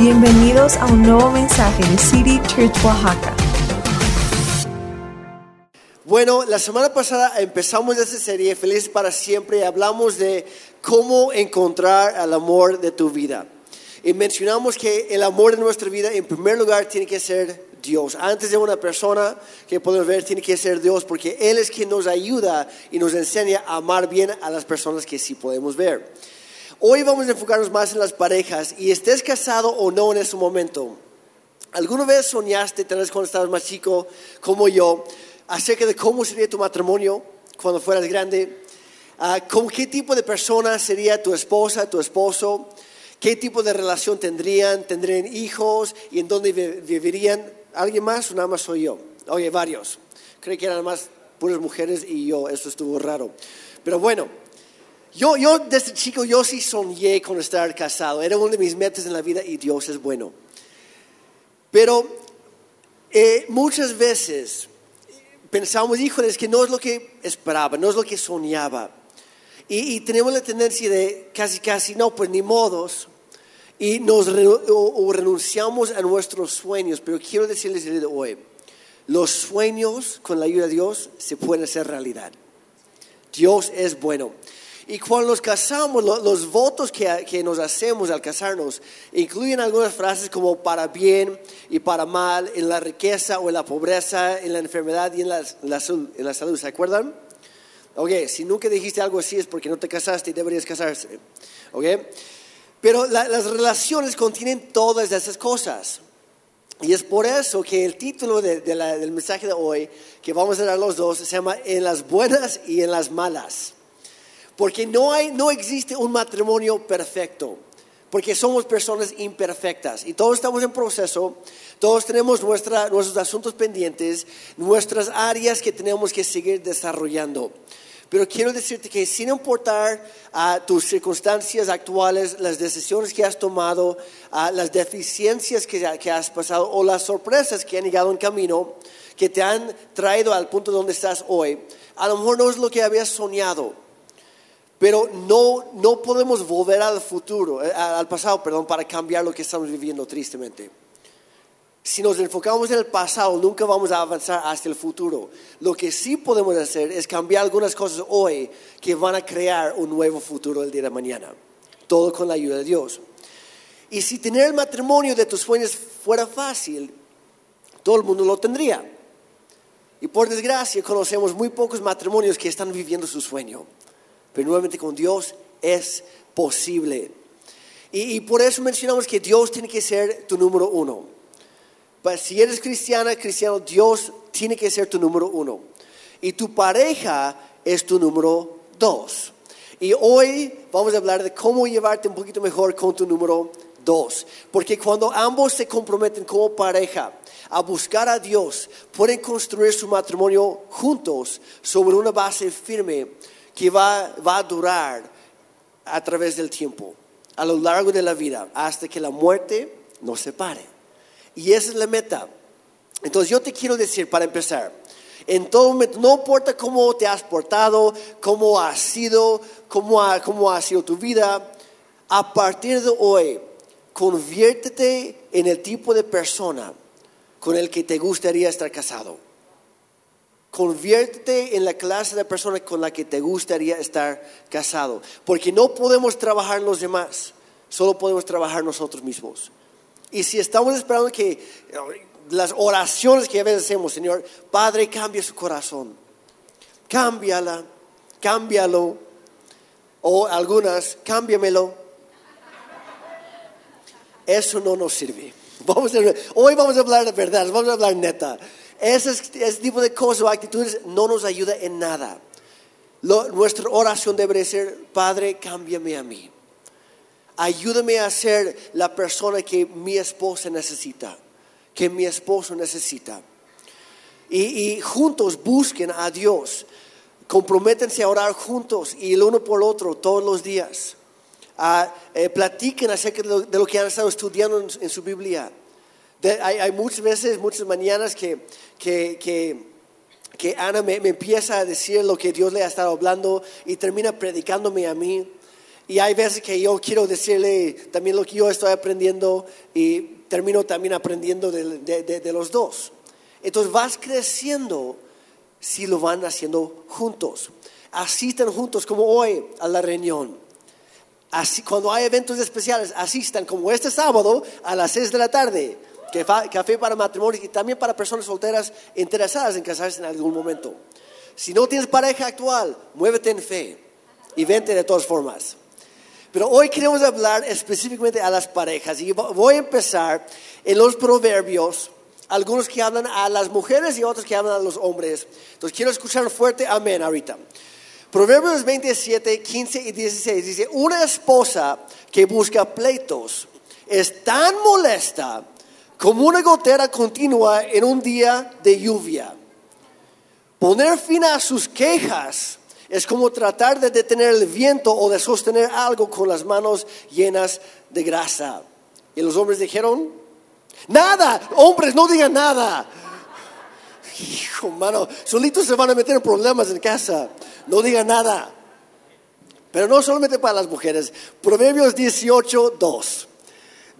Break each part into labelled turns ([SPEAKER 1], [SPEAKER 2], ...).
[SPEAKER 1] Bienvenidos a un nuevo mensaje de City Church Oaxaca.
[SPEAKER 2] Bueno, la semana pasada empezamos esta serie Feliz para siempre y hablamos de cómo encontrar el amor de tu vida. Y mencionamos que el amor de nuestra vida en primer lugar tiene que ser Dios. Antes de una persona que podemos ver tiene que ser Dios porque Él es quien nos ayuda y nos enseña a amar bien a las personas que sí podemos ver. Hoy vamos a enfocarnos más en las parejas y estés casado o no en ese momento. ¿Alguna vez soñaste, tal vez cuando estabas más chico como yo, acerca de cómo sería tu matrimonio cuando fueras grande? Ah, ¿Con qué tipo de persona sería tu esposa, tu esposo? ¿Qué tipo de relación tendrían? ¿Tendrían hijos? ¿Y en dónde vivirían? ¿Alguien más o nada más soy yo? Oye, varios. Creí que eran más puras mujeres y yo, eso estuvo raro. Pero bueno, yo, yo desde chico, yo sí soñé con estar casado. Era uno de mis metas en la vida y Dios es bueno. Pero eh, muchas veces pensamos, híjole, es que no es lo que esperaba, no es lo que soñaba. Y, y tenemos la tendencia de casi, casi, no, pues ni modos. Y nos renunciamos a nuestros sueños. Pero quiero decirles de hoy, los sueños con la ayuda de Dios se pueden hacer realidad. Dios es bueno. Y cuando nos casamos, los, votos que, nos hacemos al casarnos incluyen algunas frases como para bien y para mal, en la riqueza o en la pobreza, en la enfermedad y en la, en la salud. ¿Se acuerdan? Ok, si nunca dijiste algo así es porque no te casaste y deberías casarse. Ok, pero las relaciones contienen todas esas cosas. Y es por eso que el título del mensaje de hoy, que vamos a dar los dos, se llama En las buenas y en las malas. Porque no, hay, no existe un matrimonio perfecto. Porque somos personas imperfectas y todos estamos en proceso, todos tenemos nuestra, nuestros asuntos pendientes, nuestras áreas que tenemos que seguir desarrollando. Pero quiero decirte que sin importar a tus circunstancias actuales, las decisiones que has tomado, a las deficiencias que, que, has pasado o las sorpresas que han llegado en camino, que te han traído al punto donde estás hoy, a lo mejor no es lo que habías soñado, pero no, no podemos volver al futuro, eh, al pasado, perdón, para cambiar lo que estamos viviendo tristemente. Si nos enfocamos en el pasado, nunca vamos a avanzar hacia el futuro. Lo que sí podemos hacer es cambiar algunas cosas hoy que van a crear un nuevo futuro el día de mañana. Todo con la ayuda de Dios. Y si tener el matrimonio de tus sueños fuera fácil, todo el mundo lo tendría. Y por desgracia conocemos muy pocos matrimonios que están viviendo su sueño. Pero nuevamente con Dios es posible. Y, por eso mencionamos que Dios tiene que ser tu número uno. Si eres cristiana, cristiano, Dios tiene que ser tu número uno. Y tu pareja es tu número dos. Y hoy vamos a hablar de cómo llevarte un poquito mejor con tu número dos. Porque cuando ambos se comprometen como pareja a buscar a Dios, pueden construir su matrimonio juntos sobre una base firme que va, a durar a través del tiempo, a lo largo de la vida, hasta que la muerte nos separe. Y esa es la meta. Entonces yo te quiero decir, para empezar, en todo momento, no importa cómo te has portado, cómo has sido, cómo ha, cómo ha sido tu vida, a partir de hoy, conviértete en el tipo de persona con el que te gustaría estar casado. Conviértete en la clase de persona con la que te gustaría estar casado. Porque no podemos trabajar los demás, solo podemos trabajar nosotros mismos. Y si estamos esperando que las oraciones que a veces hacemos, Señor, Padre, cambia su corazón, cámbiala, cámbialo, o algunas, cámbiamelo. Eso no nos sirve. hoy vamos a hablar de verdad, vamos a hablar neta. Ese, tipo de cosas o actitudes no nos ayuda en nada. nuestra oración debe ser, Padre, cámbiame a mí. Ayúdame a ser la persona que mi esposa necesita, que mi esposo necesita. Y, juntos busquen a Dios. Comprométense a orar juntos y el uno por el otro todos los días. Ah, eh, platiquen acerca de lo, que han estado estudiando en su Biblia hay, muchas veces, muchas mañanas que, que, que, Ana me, empieza a decir lo que Dios le ha estado hablando y termina predicándome a mí. Y hay veces que yo quiero decirle también lo que yo estoy aprendiendo y termino también aprendiendo de, de- de- de los dos. Entonces vas creciendo si lo van haciendo juntos. Asistan juntos como hoy a la reunión. Así, cuando hay eventos especiales, asistan como este sábado a las 6 de la tarde. Café para matrimonios y también para personas solteras interesadas en casarse en algún momento. Si no tienes pareja actual, muévete en fe y vente de todas formas. Pero hoy queremos hablar específicamente a las parejas y vo- voy a empezar en los proverbios, algunos que hablan a las mujeres y otros que hablan a los hombres. Entonces quiero escuchar fuerte amén ahorita. Proverbios 27, 15 y 16 dice, una esposa que busca pleitos es tan molesta como una gotera continua en un día de lluvia. Poner fin a sus quejas es como tratar de detener el viento o de sostener algo con las manos llenas de grasa. Y los hombres dijeron, nada, hombres no digan nada. Hijo, mano, solitos se van a meter problemas en casa. No digan nada. Pero no solamente para las mujeres. Proverbios 18, 2.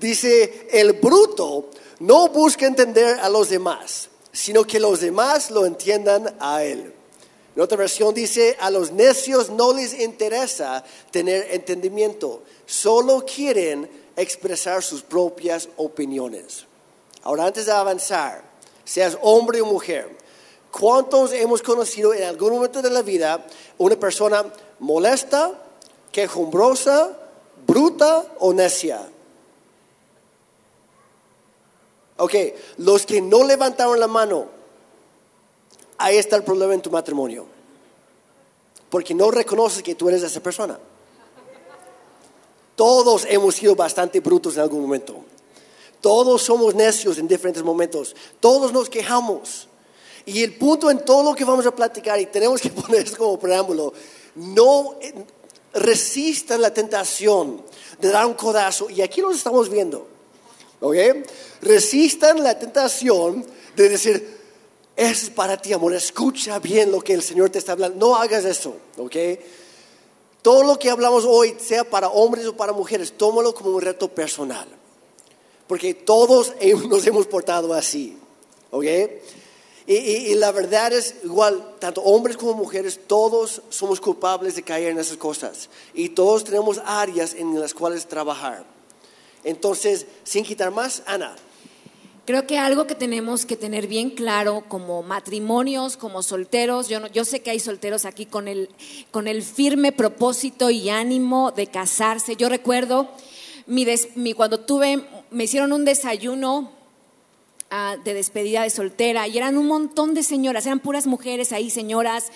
[SPEAKER 2] Dice, el bruto no busca entender a los demás, sino que los demás lo entiendan a él. En otra versión dice, a los necios no les interesa tener entendimiento, solo quieren expresar sus propias opiniones. Ahora, antes de avanzar, seas hombre o mujer, ¿cuántos hemos conocido en algún momento de la vida una persona molesta, quejumbrosa, bruta o necia? Ok, los que no levantaron la mano, ahí está el problema en tu matrimonio. Porque no reconoces que tú eres esa persona. Todos hemos sido bastante brutos en algún momento. Todos somos necios en diferentes momentos. Todos nos quejamos. Y el punto en todo lo que vamos a platicar, y tenemos que poner esto como preámbulo, no eh, resistan la tentación de dar un codazo. Y aquí lo estamos viendo. ¿Ok? Resistan la tentación de decir, es para ti, amor, escucha bien lo que el Señor te está hablando. No hagas eso, ¿ok? Todo lo que hablamos hoy, sea para hombres o para mujeres, tómalo como un reto personal. Porque todos nos hemos portado así, ¿ok? Y- y la verdad es igual, tanto hombres como mujeres, todos somos culpables de caer en esas cosas. Y todos tenemos áreas en las cuales trabajar. Entonces, sin quitar más, Ana,
[SPEAKER 3] Creo que algo que tenemos que tener bien claro como matrimonios, como solteros, yo, no- yo sé que hay solteros aquí con el, con el firme propósito y ánimo de casarse. Yo recuerdo mi des- mi- cuando tuve, me hicieron un desayuno ah, de despedida de soltera y eran un montón de señoras, eran puras mujeres ahí, señoras.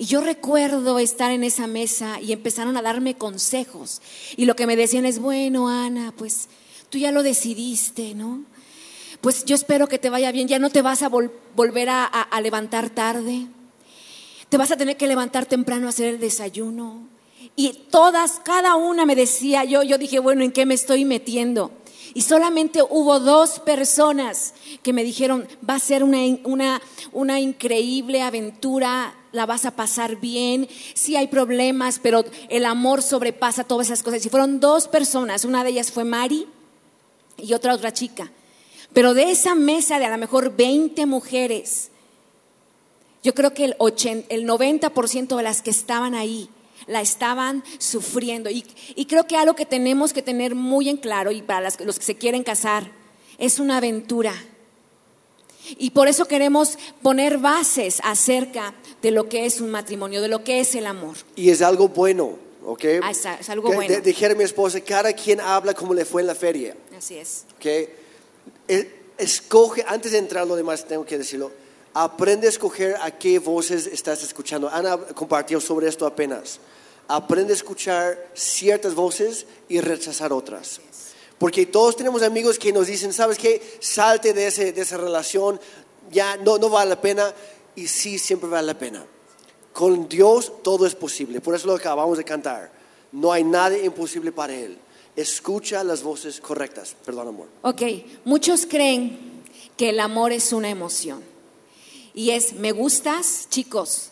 [SPEAKER 3] Y yo recuerdo estar en esa mesa y empezaron a darme consejos. Y lo que me decían es, bueno, Ana, pues tú ya lo decidiste, ¿no? Pues yo espero que te vaya bien, ya no te vas a vol- volver a, a- a levantar tarde, te vas a tener que levantar temprano a hacer el desayuno. Y todas, cada una me decía, yo, yo dije, bueno, ¿en qué me estoy metiendo? Y solamente hubo dos personas que me dijeron, va a ser una, una, una increíble aventura, la vas a pasar bien, sí hay problemas, pero el amor sobrepasa todas esas cosas. Y fueron dos personas, una de ellas fue Mari y otra otra chica. Pero de esa mesa de a lo mejor 20 mujeres, yo creo que el, 80, el 90% de las que estaban ahí la estaban sufriendo. Y, y creo que algo que tenemos que tener muy en claro, y para las- los que se quieren casar, es una aventura. Y por eso queremos poner bases acerca de lo que es un matrimonio, de lo que es el amor.
[SPEAKER 2] y es algo bueno, ¿ok?
[SPEAKER 3] Ah, es- es algo bueno.
[SPEAKER 2] de- dijera mi esposa, cada quien habla como le fue en la feria.
[SPEAKER 3] Así es.
[SPEAKER 2] ¿ok? E- Escoge, antes de entrar lo demás, tengo que decirlo, aprende a escoger a qué voces estás escuchando. Ana compartió sobre esto apenas. Aprende a escuchar ciertas voces y rechazar otras. Porque todos tenemos amigos que nos dicen, ¿sabes qué? Salte de, ese, de esa relación, ya no, no vale la pena. Y sí, siempre vale la pena. Con Dios todo es posible. Por eso lo acabamos de cantar. No hay nada imposible para Él. Escucha las voces correctas. Perdón, amor.
[SPEAKER 3] Ok, muchos creen que el amor es una emoción. Y es, me gustas, chicos,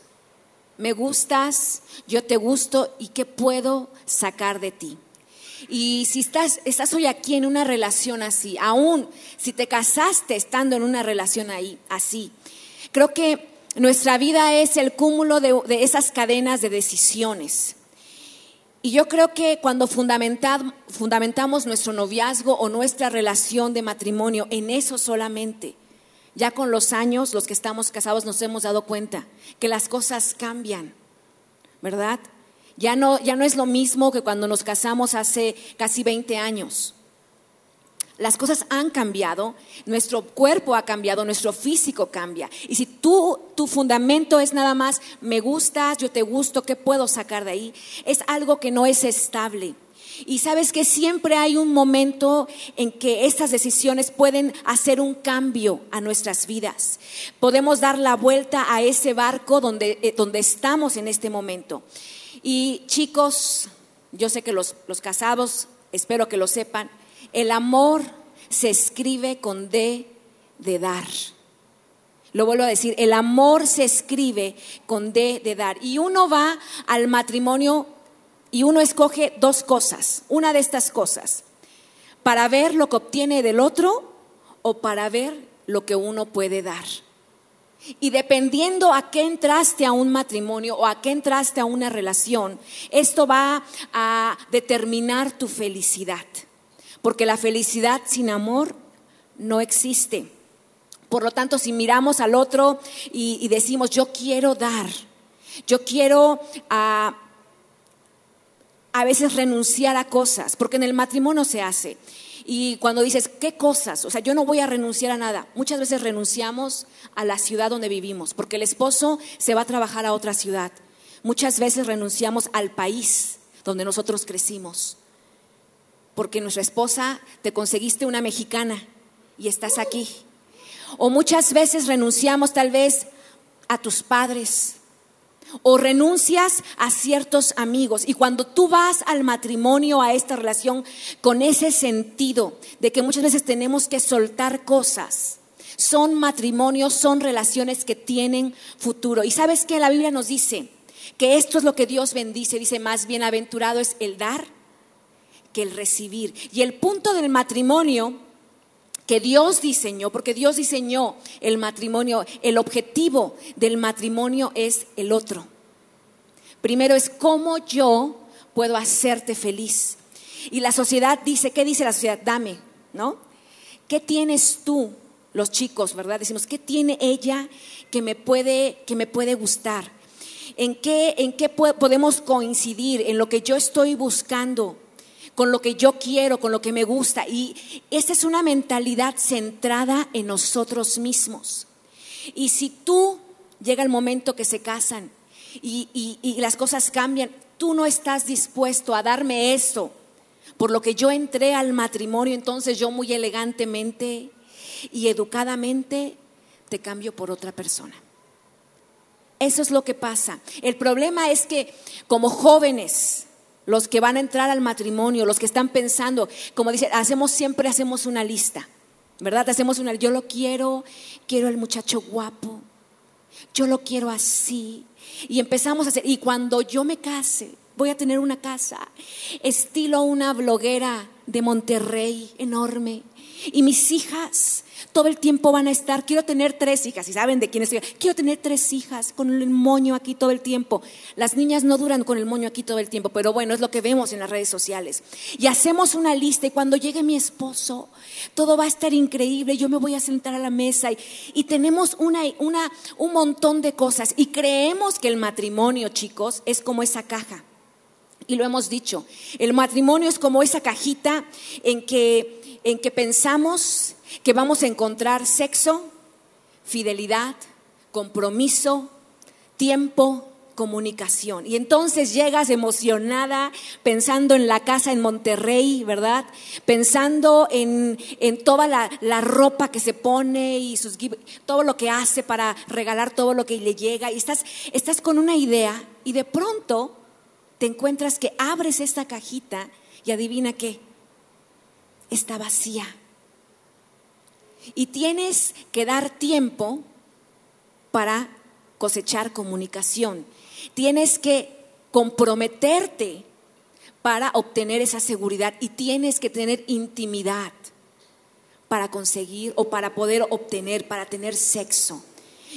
[SPEAKER 3] me gustas, yo te gusto y qué puedo sacar de ti. Y si estás, estás hoy aquí en una relación así, aún si te casaste estando en una relación ahí, así, creo que nuestra vida es el cúmulo de, de esas cadenas de decisiones. Y yo creo que cuando fundamentamos nuestro noviazgo o nuestra relación de matrimonio en eso solamente, ya con los años, los que estamos casados nos hemos dado cuenta que las cosas cambian, ¿verdad? Ya no, ya no es lo mismo que cuando nos casamos hace casi 20 años. Las cosas han cambiado, nuestro cuerpo ha cambiado, nuestro físico cambia. Y si tú, tu fundamento es nada más, me gustas, yo te gusto, ¿qué puedo sacar de ahí? Es algo que no es estable. Y sabes que siempre hay un momento en que estas decisiones pueden hacer un cambio a nuestras vidas. Podemos dar la vuelta a ese barco donde, eh, donde estamos en este momento. Y chicos, yo sé que los, los casados, espero que lo sepan, el amor se escribe con D de dar. Lo vuelvo a decir, el amor se escribe con D de dar. Y uno va al matrimonio y uno escoge dos cosas, una de estas cosas, para ver lo que obtiene del otro o para ver lo que uno puede dar. Y dependiendo a qué entraste a un matrimonio o a qué entraste a una relación, esto va a determinar tu felicidad. Porque la felicidad sin amor no existe. Por lo tanto, si miramos al otro y, decimos, yo quiero dar, yo quiero ah, a veces renunciar a cosas, porque en el matrimonio se hace. Y cuando dices, ¿qué cosas? O sea, yo no voy a renunciar a nada. Muchas veces renunciamos a la ciudad donde vivimos, porque el esposo se va a trabajar a otra ciudad. Muchas veces renunciamos al país donde nosotros crecimos, porque nuestra esposa te conseguiste una mexicana y estás aquí. O muchas veces renunciamos tal vez a tus padres, o renuncias a ciertos amigos. Y cuando tú vas al matrimonio, a esta relación, con ese sentido de que muchas veces tenemos que soltar cosas, son matrimonios, son relaciones que tienen futuro. Y sabes que la Biblia nos dice que esto es lo que Dios bendice, dice, más bienaventurado es el dar que el recibir. Y el punto del matrimonio que Dios diseñó, porque Dios diseñó el matrimonio, el objetivo del matrimonio es el otro. Primero es cómo yo puedo hacerte feliz. Y la sociedad dice, ¿qué dice la sociedad? Dame, ¿no? ¿Qué tienes tú, los chicos, verdad? Decimos, ¿qué tiene ella que me puede, que me puede gustar? ¿En qué, en qué podemos coincidir? En lo que yo estoy buscando con lo que yo quiero, con lo que me gusta. Y esa es una mentalidad centrada en nosotros mismos. Y si tú llega el momento que se casan y, las cosas cambian, tú no estás dispuesto a darme eso por lo que yo entré al matrimonio, entonces yo muy elegantemente y educadamente te cambio por otra persona. Eso es lo que pasa. El problema es que como jóvenes los que van a entrar al matrimonio, los que están pensando, como dice, hacemos siempre hacemos una lista, ¿verdad? Hacemos una, yo lo quiero, quiero el muchacho guapo, yo lo quiero así. Y empezamos a hacer, y cuando yo me case, voy a tener una casa, estilo una bloguera de Monterrey enorme, y mis hijas todo el tiempo van a estar, quiero tener tres hijas, y saben de quién estoy, quiero tener tres hijas con el moño aquí todo el tiempo. Las niñas no duran con el moño aquí todo el tiempo, pero bueno, es lo que vemos en las redes sociales. Y hacemos una lista y cuando llegue mi esposo, todo va a estar increíble, yo me voy a sentar a la mesa y, y tenemos una, una, un montón de cosas y creemos que el matrimonio, chicos, es como esa caja. Y lo hemos dicho, el matrimonio es como esa cajita en que, en que pensamos que vamos a encontrar sexo, fidelidad, compromiso, tiempo, comunicación. Y entonces llegas emocionada pensando en la casa en Monterrey, ¿verdad? Pensando en, toda la, ropa que se pone y sus, todo lo que hace para regalar todo lo que le llega. Y estás, estás con una idea y de pronto te encuentras que abres esta cajita y adivina qué, está vacía y tienes que dar tiempo para cosechar comunicación. Tienes que comprometerte para obtener esa seguridad y tienes que tener intimidad para conseguir o para poder obtener, para tener sexo.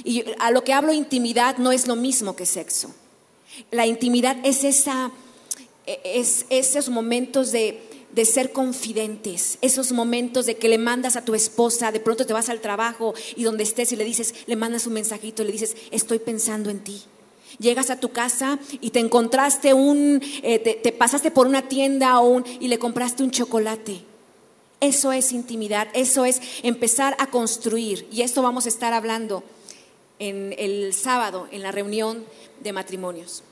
[SPEAKER 3] Y a lo que hablo intimidad no es lo mismo que sexo. La intimidad es esa es esos momentos de, de ser confidentes, esos momentos de que le mandas a tu esposa, de pronto te vas al trabajo y donde estés y le dices, le mandas un mensajito, le dices, estoy pensando en ti. Llegas a tu casa y te encontraste un, eh, te, te pasaste por una tienda o un, y le compraste un chocolate. Eso es intimidad, eso es empezar a construir. Y esto vamos a estar hablando en el sábado, en la reunión de matrimonios.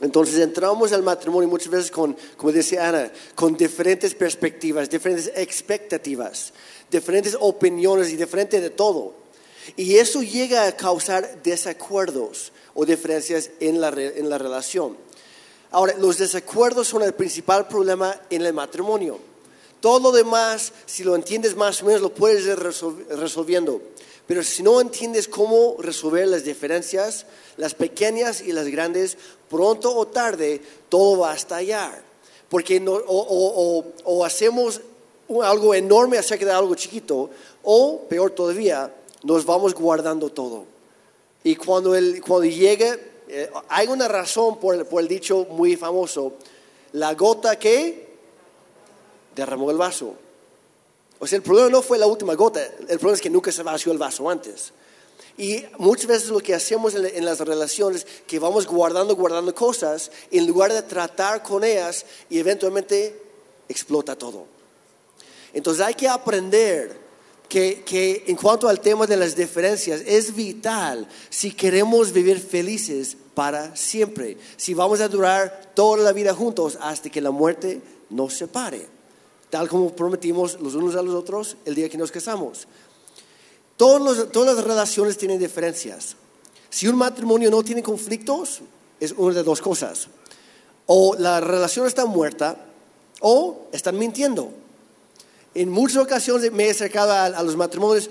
[SPEAKER 2] Entonces entramos al matrimonio muchas veces con, como decía Ana, con diferentes perspectivas, diferentes expectativas, diferentes opiniones y diferente de todo. Y eso llega a causar desacuerdos o diferencias en la, en la relación. Ahora, los desacuerdos son el principal problema en el matrimonio. Todo lo demás, si lo entiendes más o menos, lo puedes ir resol- resolviendo. Pero si no entiendes cómo resolver las diferencias, las pequeñas y las grandes, pronto o tarde todo va a estallar. Porque o, hacemos algo enorme acerca de algo chiquito, o peor todavía, nos vamos guardando todo. Y cuando, el, cuando llegue, eh, hay una razón por el, por el dicho muy famoso, la gota que derramó el vaso. O sea, el problema no fue la última gota, el problema es que nunca se vació el vaso antes. Y muchas veces lo que hacemos en, las relaciones, que vamos guardando, guardando cosas, en lugar de tratar con ellas y eventualmente explota todo. Entonces hay que aprender que, que en cuanto al tema de las diferencias, es vital si queremos vivir felices para siempre, si vamos a durar toda la vida juntos hasta que la muerte nos separe, tal como prometimos los unos a los otros el día que nos casamos. Todas las relaciones tienen diferencias. Si un matrimonio no tiene conflictos, es una de dos cosas. O la relación está muerta o están mintiendo. En muchas ocasiones me he acercado a, los matrimonios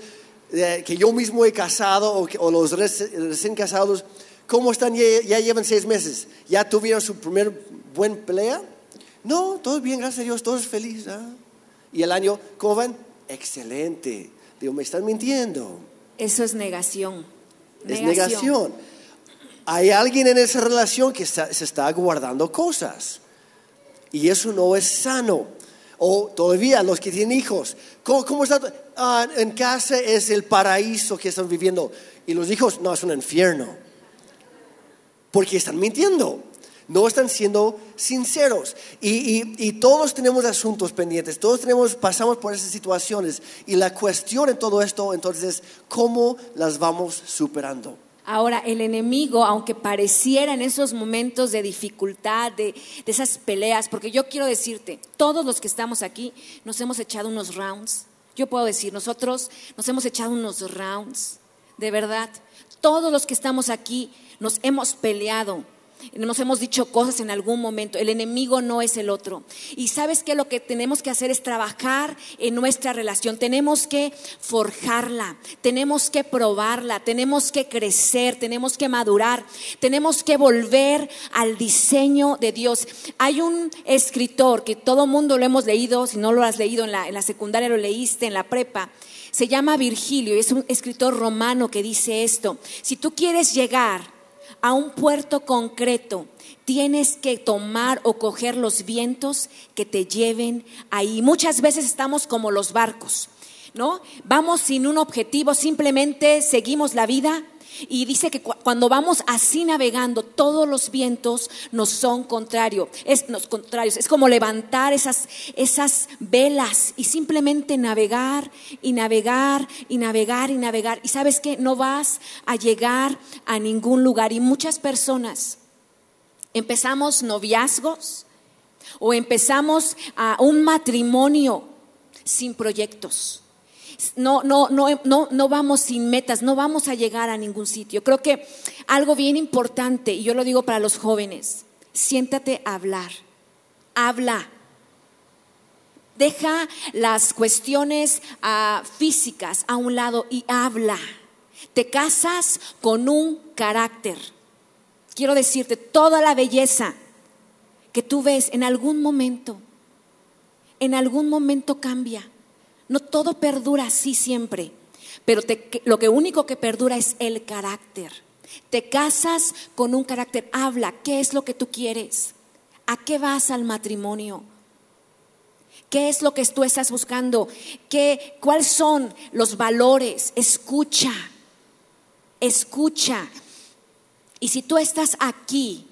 [SPEAKER 2] eh, que yo mismo he casado o, los reci- recién casados. ¿Cómo están? Ya, ya llevan seis meses. ¿Ya tuvieron su primer buen pelea? No, todo bien, gracias a Dios, todos felices. ¿ah? Y el año, ¿cómo van? Excelente. Digo, me están mintiendo.
[SPEAKER 3] Eso es negación.
[SPEAKER 2] Es negación. Hay alguien en esa relación que está- se está guardando cosas. Y eso no es sano. O todavía los que tienen hijos. ¿Cómo, cómo está? Ah, en casa es el paraíso que están viviendo. Y los hijos, no, es un infierno. Porque están mintiendo. No están siendo sinceros. Y, todos tenemos asuntos pendientes. Todos tenemos, pasamos por esas situaciones. Y la cuestión en todo esto, entonces, es cómo las vamos superando.
[SPEAKER 3] Ahora, el enemigo, aunque pareciera en esos momentos de dificultad, de, de esas peleas, porque yo quiero decirte, todos los que estamos aquí nos hemos echado unos rounds. Yo puedo decir, nosotros nos hemos echado unos rounds, de verdad. Todos los que estamos aquí nos hemos peleado. Nos hemos dicho cosas en algún momento. El enemigo no es el otro. Y sabes que lo que tenemos que hacer es trabajar en nuestra relación. Tenemos que forjarla, tenemos que probarla, tenemos que crecer, tenemos que madurar, tenemos que volver al diseño de Dios. Hay un escritor que todo mundo lo hemos leído, si no lo has leído en la, en la secundaria, lo leíste en la prepa. Se llama Virgilio y es un escritor romano que dice esto. Si tú quieres llegar a un puerto concreto, tienes que tomar o coger los vientos que te lleven ahí. Muchas veces estamos como los barcos, ¿no? Vamos sin un objetivo, simplemente seguimos la vida. Y dice que cu- cuando vamos así navegando, todos los vientos nos son es, nos contrarios. Es como levantar esas, esas velas y simplemente navegar y navegar y navegar y navegar. Y sabes que no vas a llegar a ningún lugar. Y muchas personas empezamos noviazgos o empezamos a un matrimonio sin proyectos. No, no, no, no, no vamos sin metas, no vamos a llegar a ningún sitio. Creo que algo bien importante, y yo lo digo para los jóvenes, siéntate a hablar, habla. Deja las cuestiones ah, físicas a un lado y habla. Te casas con un carácter. quiero decirte, toda la belleza que tú ves en algún momento, en algún momento cambia. No todo perdura así siempre, pero lo que único que perdura es el carácter. Te casas con un carácter, habla, ¿qué es lo que tú quieres? ¿A qué vas al matrimonio? ¿Qué es lo que tú estás buscando? ¿Qué, ¿Cuáles son los valores? Escucha, escucha. Y si tú estás aquí,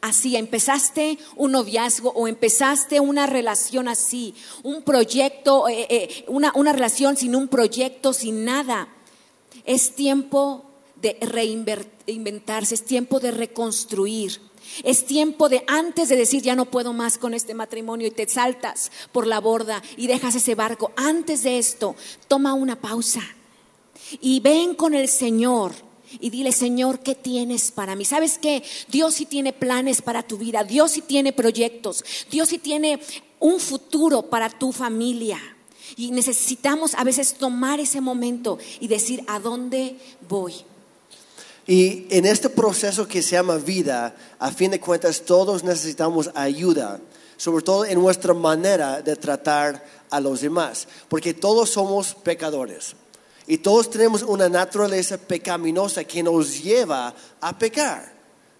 [SPEAKER 3] así, empezaste un noviazgo o empezaste una relación así, un proyecto, eh, eh, una, una relación sin un proyecto, sin nada, es tiempo de reinventarse, es tiempo de reconstruir. Es tiempo de antes de decir ya no puedo más con este matrimonio y te saltas por la borda y dejas ese barco. Antes de esto, toma una pausa y ven con el Señor y dile, Señor, ¿qué tienes para mí? ¿Sabes qué? Dios sí tiene planes para tu vida, Dios sí tiene proyectos, Dios sí tiene un futuro para tu familia. Y necesitamos a veces tomar ese momento y decir, ¿a dónde voy?
[SPEAKER 2] Y en este proceso que se llama vida, a fin de cuentas todos necesitamos ayuda, sobre todo en nuestra manera de tratar a los demás, porque todos somos pecadores y todos tenemos una naturaleza pecaminosa que nos lleva a pecar.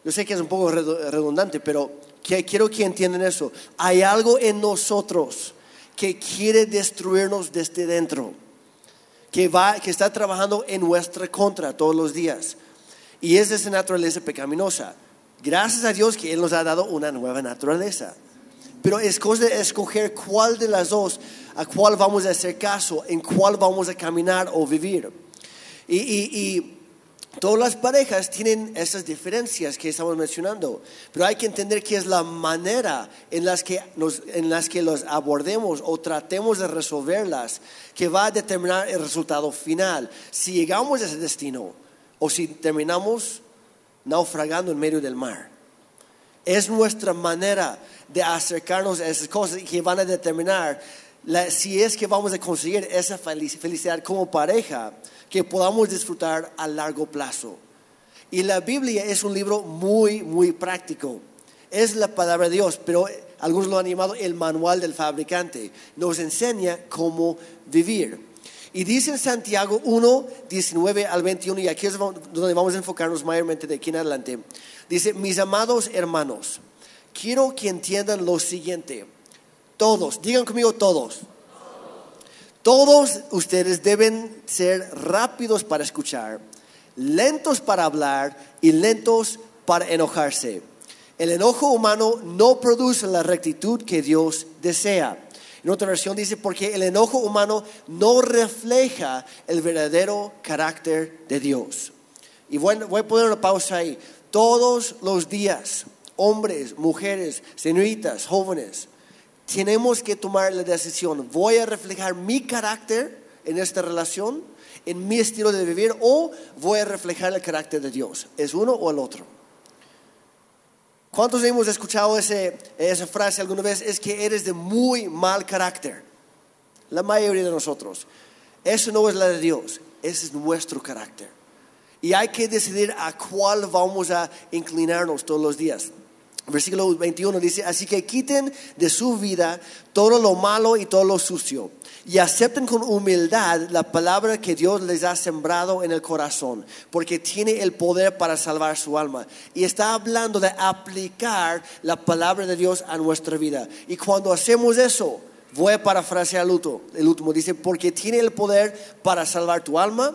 [SPEAKER 2] Yo sé que es un poco redu- redundante, pero quiero que entiendan eso. Hay algo en nosotros que quiere destruirnos desde dentro que, va, que está trabajando en nuestra contra todos los días. Y es esa naturaleza pecaminosa. Gracias a Dios que Él nos ha dado una nueva naturaleza. Pero es cosa de escoger cuál de las dos, a cuál vamos a hacer caso, en cuál vamos a caminar o vivir. Y, y- y todas las parejas tienen esas diferencias que estamos mencionando, pero hay que entender que es la manera en las que, nos, en las que los abordemos o tratemos de resolverlas que va a determinar el resultado final. Si llegamos a ese destino o si terminamos naufragando en medio del mar. Es nuestra manera de acercarnos a esas cosas que van a determinar si es que vamos a conseguir esa felic- felicidad como pareja que podamos disfrutar a largo plazo. Y la Biblia es un libro muy, muy práctico. Es la palabra de Dios, pero algunos lo han llamado el manual del fabricante. Nos enseña cómo vivir. Y dice en Santiago 1, 19 al 21, y aquí es donde vamos a enfocarnos mayormente de aquí en adelante. Dice, mis amados hermanos, quiero que entiendan lo siguiente. Todos, digan conmigo todos. Todos ustedes deben ser rápidos para escuchar, lentos para hablar y lentos para enojarse. El enojo humano no produce la rectitud que Dios desea. En otra versión dice, porque el enojo humano no refleja el verdadero carácter de Dios. Y voy, voy a poner una pausa ahí. Todos los días, hombres, mujeres, señoritas, jóvenes, tenemos que tomar la decisión. ¿Voy a reflejar mi carácter en esta relación, en mi estilo de vivir, o voy a reflejar el carácter de Dios? ¿Es uno o el otro? ¿Cuántos hemos escuchado ese- esa frase alguna vez? Es que eres de muy mal carácter. La mayoría de nosotros. Eso no es la de Dios, ese es nuestro carácter. Y hay que decidir a cuál vamos a inclinarnos todos los días. Versículo 21 dice, así que quiten de su vida todo lo malo y todo lo sucio y acepten con humildad la palabra que Dios les ha sembrado en el corazón, porque tiene el poder para salvar su alma. Y está hablando de aplicar la palabra de Dios a nuestra vida. Y cuando hacemos eso, voy a parafrasear el último, el último dice, porque tiene el poder para salvar tu alma,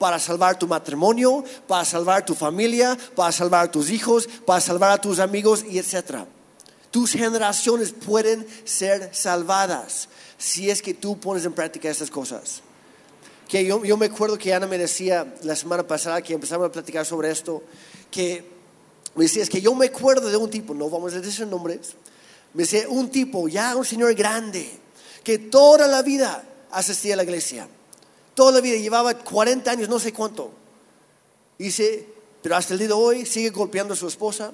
[SPEAKER 2] para salvar tu matrimonio, para salvar tu familia, para salvar tus hijos, para salvar a tus amigos y etcétera. Tus generaciones pueden ser salvadas si es que tú pones en práctica estas cosas. Que yo, yo me acuerdo que Ana me decía la semana pasada que empezamos a platicar sobre esto, que me decía, es que yo me acuerdo de un tipo, no vamos a decir nombres, me decía, un tipo, ya un señor grande, que toda la vida asistía a la iglesia, toda la vida, llevaba 40 años, no sé cuánto. Dice, pero hasta el día de hoy sigue golpeando a su esposa,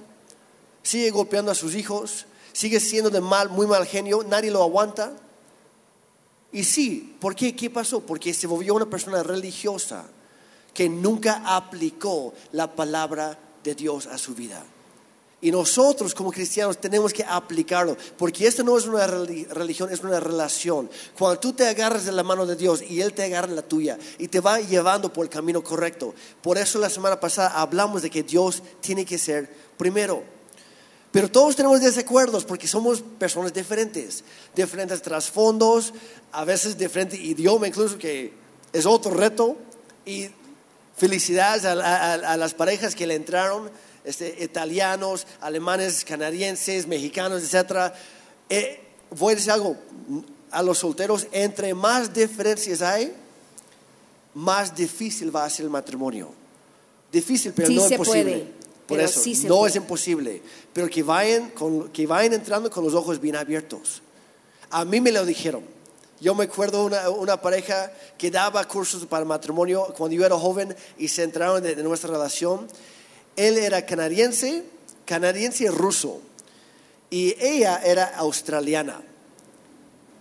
[SPEAKER 2] sigue golpeando a sus hijos, sigue siendo de mal, muy mal genio, nadie lo aguanta. Y sí, ¿por qué? ¿Qué pasó? Porque se volvió una persona religiosa que nunca aplicó la palabra de Dios a su vida. Y nosotros como cristianos tenemos que aplicarlo, porque esto no es una reli- religión, es una relación. Cuando tú te agarras de la mano de Dios y Él te agarra la tuya y te va llevando por el camino correcto. Por eso la semana pasada hablamos de que Dios tiene que ser primero. Pero todos tenemos desacuerdos porque somos personas diferentes, diferentes trasfondos, a veces diferente idioma incluso, que es otro reto. Y felicidades a las parejas que le entraron, este, italianos, alemanes, canadienses, mexicanos, etc. Eh, voy a decir algo, a los solteros, entre más diferencias hay, más difícil va a ser el matrimonio. Difícil, pero
[SPEAKER 3] Sí
[SPEAKER 2] no imposible.
[SPEAKER 3] puede,
[SPEAKER 2] Por eso,
[SPEAKER 3] sí
[SPEAKER 2] no
[SPEAKER 3] puede.
[SPEAKER 2] es imposible, pero que vayan, con, que vayan entrando con los ojos bien abiertos. A mí me lo dijeron. Yo me acuerdo una, una pareja que daba cursos para matrimonio cuando yo era joven y se entraron de, de nuestra relación. Él era canadiense, canadiense ruso, y ella era australiana.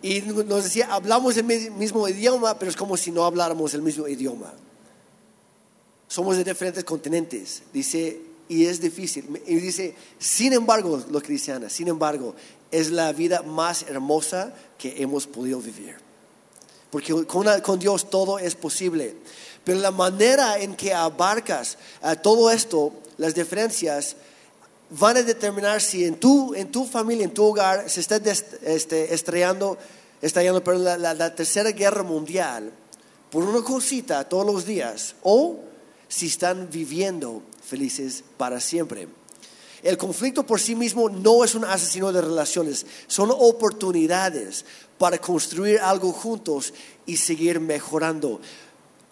[SPEAKER 2] Y nos decía, hablamos el mi- mismo idioma, pero es como si no habláramos el mismo idioma. Somos de diferentes continentes, dice, y es difícil. Y dice, sin embargo, los cristianos, sin embargo, es la vida más hermosa que hemos podido vivir. Porque con Dios todo es posible. Pero la manera en que abarcas a todo esto, las diferencias, van a determinar si en tu, en tu familia, en tu hogar, se está este, estrellando, perdón, la, la- la tercera guerra mundial por una cosita todos los días o si están viviendo felices para siempre. El conflicto por sí mismo no es un asesino de relaciones, son oportunidades para construir algo juntos y seguir mejorando.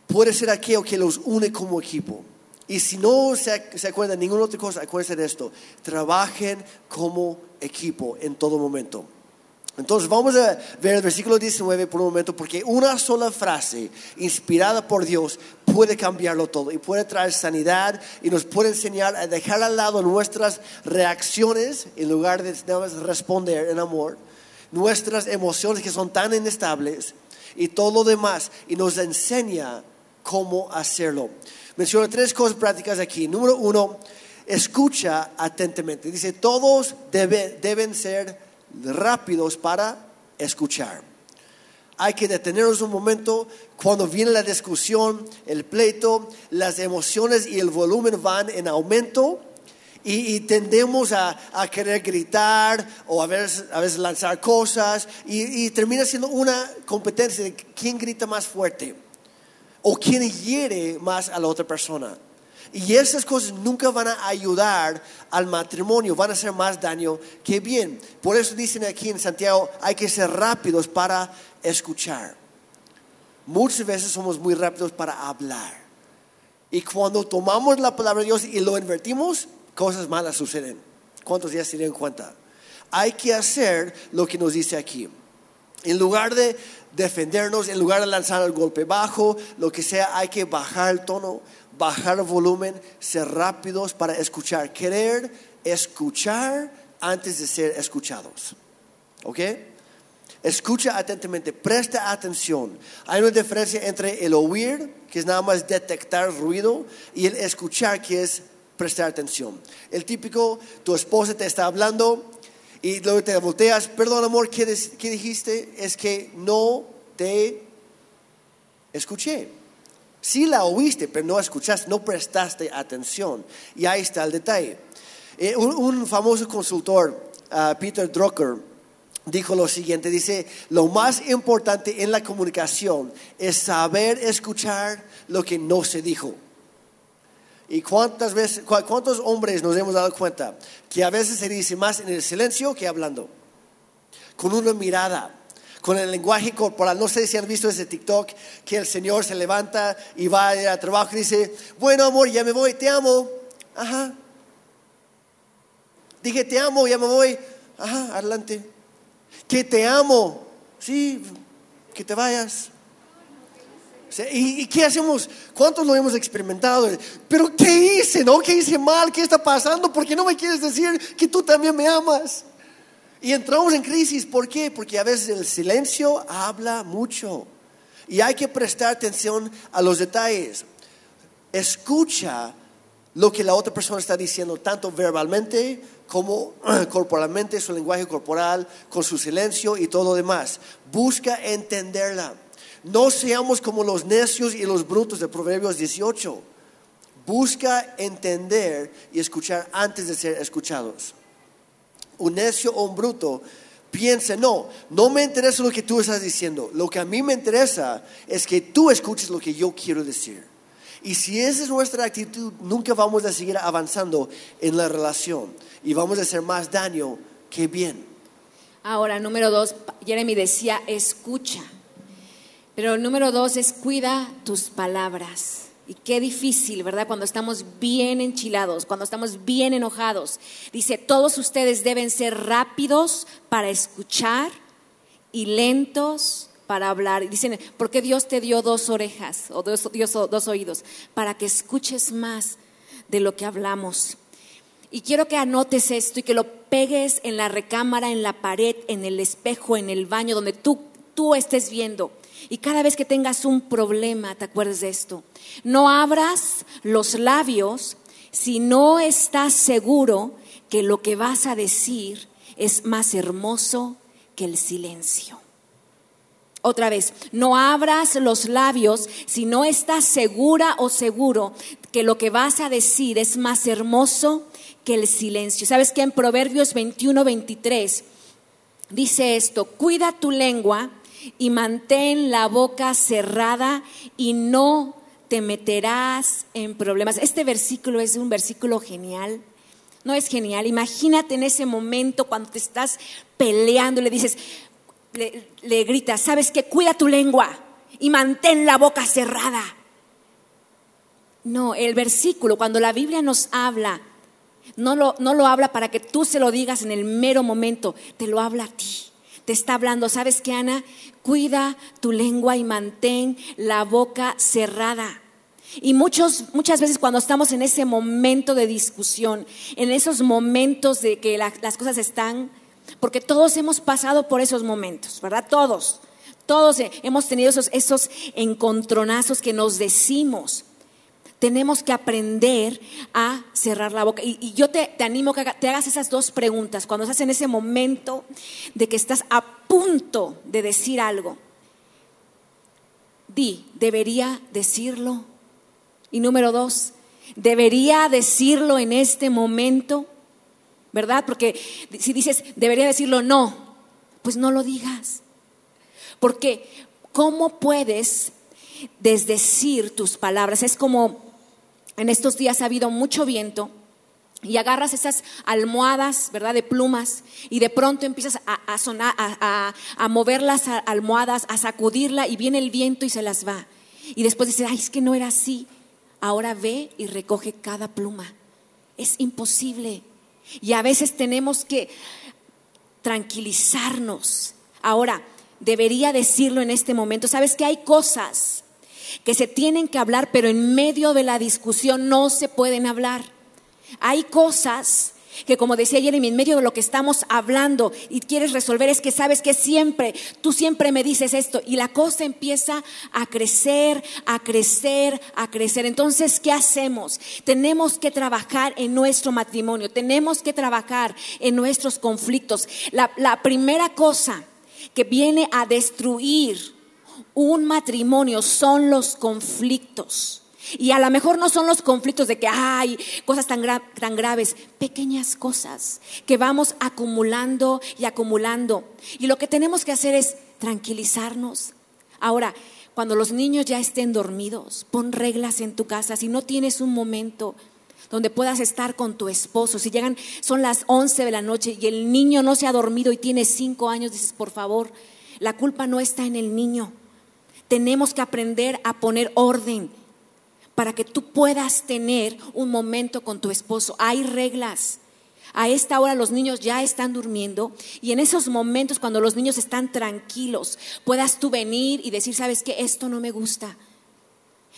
[SPEAKER 2] Puede ser aquello que los une como equipo. Y si no se, se acuerdan de ninguna otra cosa, acuérdense de esto. Trabajen como equipo en todo momento. Entonces vamos a ver el versículo 19 por un momento, porque una sola frase inspirada por Dios puede cambiarlo todo y puede traer sanidad y nos puede enseñar a dejar al lado nuestras reacciones en lugar de nada responder en amor, nuestras emociones que son tan inestables y todo lo demás y nos enseña cómo hacerlo. Menciono tres cosas prácticas aquí. Número uno, escucha atentamente. Dice, todos debe- deben ser rápidos para escuchar. Hay que detenernos un momento cuando viene la discusión, el pleito, las emociones y el volumen van en aumento y, y tendemos a, querer gritar o a veces, a veces lanzar cosas y, y termina siendo una competencia de quién grita más fuerte o quién hiere más a la otra persona. Y esas cosas nunca van a ayudar al matrimonio, van a hacer más daño que bien. Por eso dicen aquí en Santiago, hay que ser rápidos para escuchar. Muchas veces somos muy rápidos para hablar. Y cuando tomamos la palabra de Dios y lo invertimos, cosas malas suceden. ¿Cuántos ya se dieron cuenta? Hay que hacer lo que nos dice aquí. En lugar de defendernos, en lugar de lanzar el golpe bajo, lo que sea, hay que bajar el tono, bajar el volumen, ser rápidos para escuchar, querer escuchar antes de ser escuchados. ¿Ok? Escucha atentamente, presta atención. Hay una diferencia entre el oír, que es nada más detectar ruido, y el escuchar, que es prestar atención. El típico, tu esposa te está hablando y luego te volteas, perdón amor, ¿qué, dijiste? Es que no te escuché. Sí la oíste, pero no escuchaste, no prestaste atención. Y ahí está el detalle. Eh, un, un famoso consultor, ah, Peter Drucker, dijo lo siguiente, dice, lo más importante en la comunicación es saber escuchar lo que no se dijo. ¿Y cuántas veces, cu- cuántos hombres nos hemos dado cuenta que a veces se dice más en el silencio que hablando? Con una mirada, con el lenguaje corporal. No sé si han visto ese TikTok que el Señor se levanta y va a trabajo y dice, bueno amor, ya me voy, te amo. Ajá. Dije, te amo, ya me voy. Ajá, adelante. Que te amo. Sí, que te vayas. O sea, ¿Y, y qué hacemos? ¿Cuántos lo hemos experimentado? Pero ¿qué hice? ¿No? ¿Qué hice mal? ¿Qué está pasando? ¿Por qué no me quieres decir que tú también me amas? Y entramos en crisis. ¿Por qué? Porque a veces el silencio habla mucho. Y hay que prestar atención a los detalles. Escucha lo que la otra persona está diciendo, tanto verbalmente como corporalmente, su lenguaje corporal, con su silencio y todo lo demás. Busca entenderla. No seamos como los necios y los brutos de Proverbios 18. Busca entender y escuchar antes de ser escuchados. Un necio o un bruto piensa, no, no me interesa lo que tú estás diciendo. Lo que a mí me interesa es que tú escuches lo que yo quiero decir. Y si esa es nuestra actitud, nunca vamos a seguir avanzando en la relación y vamos a hacer más daño que bien.
[SPEAKER 3] Ahora, número dos, Jeremy decía, escucha. Pero el número dos es cuida tus palabras. Y qué difícil, ¿verdad? Cuando estamos bien enchilados, cuando estamos bien enojados. Dice, todos ustedes deben ser rápidos para escuchar y lentos para hablar. Y dicen, ¿por qué Dios te dio dos orejas o dos, dos oídos? Para que escuches más de lo que hablamos. Y quiero que anotes esto y que lo pegues en la recámara, en la pared, en el espejo, en el baño, donde tú, tú estés viendo. Y cada vez que tengas un problema, te acuerdes de esto. No abras los labios si no estás seguro que lo que vas a decir es más hermoso que el silencio. Otra vez, no abras los labios si no estás segura o seguro que lo que vas a decir es más hermoso que el silencio. ¿Sabes que en Proverbios 21, 23 dice esto? Cuida tu lengua y mantén la boca cerrada y no te meterás en problemas. Este versículo es un versículo genial. No es genial. Imagínate en ese momento cuando te estás peleando y le dices, le, le gritas, ¿sabes qué? Cuida tu lengua y mantén la boca cerrada. No, el versículo, cuando la Biblia nos habla, no lo, no lo habla para que tú se lo digas en el mero momento, te lo habla a ti te está hablando. ¿Sabes qué, Ana? Cuida tu lengua y mantén la boca cerrada. Y muchos, muchas veces cuando estamos en ese momento de discusión, en esos momentos de que las cosas están, porque todos hemos pasado por esos momentos, ¿verdad? Todos, todos hemos tenido esos, esos encontronazos que nos decimos tenemos que aprender a cerrar la boca. Y, yo te, animo a que te hagas esas dos preguntas cuando estás en ese momento de que estás a punto de decir algo. Di, ¿debería decirlo? Y número dos, ¿debería decirlo en este momento? ¿Verdad? Porque si dices, ¿debería decirlo? No, pues no lo digas. Porque, ¿cómo puedes desdecir tus palabras? Es como en estos días ha habido mucho viento y agarras esas almohadas, ¿verdad? De plumas y de pronto empiezas a, sonar, a, mover las almohadas, a sacudirla y viene el viento y se las va. Y después dices, ay, es que no era así. Ahora ve y recoge cada pluma. Es imposible. Y a veces tenemos que tranquilizarnos. Ahora, debería decirlo en este momento. ¿Sabes que hay cosas que se tienen que hablar, pero en medio de la discusión no se pueden hablar. Hay cosas que como decía Jeremy, en medio de lo que estamos hablando y quieres resolver es que sabes que siempre, tú siempre me dices esto y la cosa empieza a crecer, a crecer, a crecer. Entonces, ¿qué hacemos? Tenemos que trabajar en nuestro matrimonio, tenemos que trabajar en nuestros conflictos. La, la primera cosa que viene a destruir un matrimonio son los conflictos. Y a lo mejor no son los conflictos de que hay cosas tan, tan graves, pequeñas cosas que vamos acumulando y acumulando. Y lo que tenemos que hacer es tranquilizarnos. Ahora, cuando los niños ya estén dormidos, pon reglas en tu casa. Si no tienes un momento donde puedas estar con tu esposo, si llegan, son las 11 de la noche y el niño no se ha dormido y tiene 5 años, dices, por favor, la culpa no está en el niño tenemos que aprender a poner orden para que tú puedas tener un momento con tu esposo. Hay reglas. A esta hora los niños ya están durmiendo y en esos momentos cuando los niños están tranquilos, puedas tú venir y decir, ¿sabes qué? Esto no me gusta.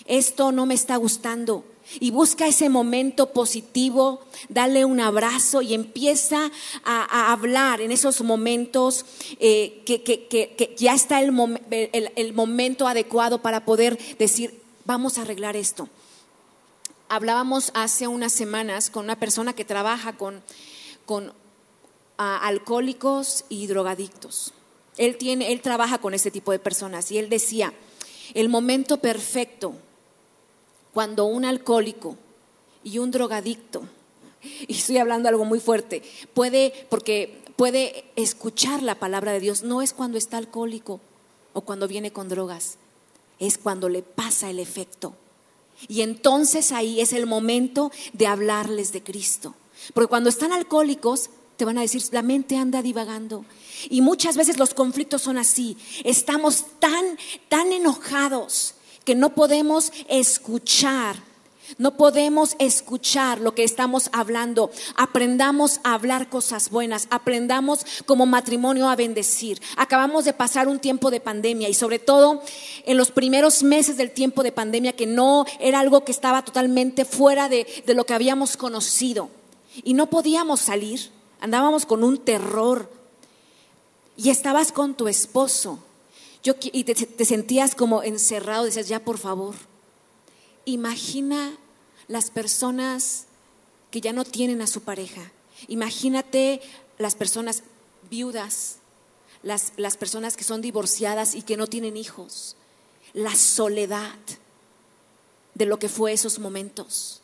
[SPEAKER 3] Esto no me está gustando. Y busca ese momento positivo, dale un abrazo y empieza a, hablar en esos momentos eh, que, ya está el, momento adecuado para poder decir, vamos a arreglar esto. hablábamos hace unas semanas con una persona que trabaja con, con ah, alcohólicos y drogadictos. Él, tiene, él trabaja con este tipo de personas y él decía, el momento perfecto cuando un alcohólico y un drogadicto, y estoy hablando algo muy fuerte, puede, porque puede escuchar la palabra de Dios, no es cuando está alcohólico o cuando viene con drogas, es cuando le pasa el efecto. Y entonces ahí es el momento de hablarles de Cristo. Porque cuando están alcohólicos, te van a decir, la mente anda divagando. Y muchas veces los conflictos son así. Estamos tan, tan enojados que no podemos escuchar no podemos escuchar lo que estamos hablando. Aprendamos a hablar cosas buenas. Aprendamos como matrimonio a bendecir. Acabamos de pasar un tiempo de pandemia y sobre todo en los primeros meses del tiempo de pandemia que no era algo que estaba totalmente fuera de, lo que habíamos conocido. Y no podíamos salir. Andábamos con un terror. Y estabas con tu esposo. Y te, te sentías como encerrado. Decías, ya por favor Imagina las personas que ya no tienen a su pareja. Imagínate las personas viudas, las, las, personas que son divorciadas y que no tienen hijos. La soledad de lo que fue esos momentos.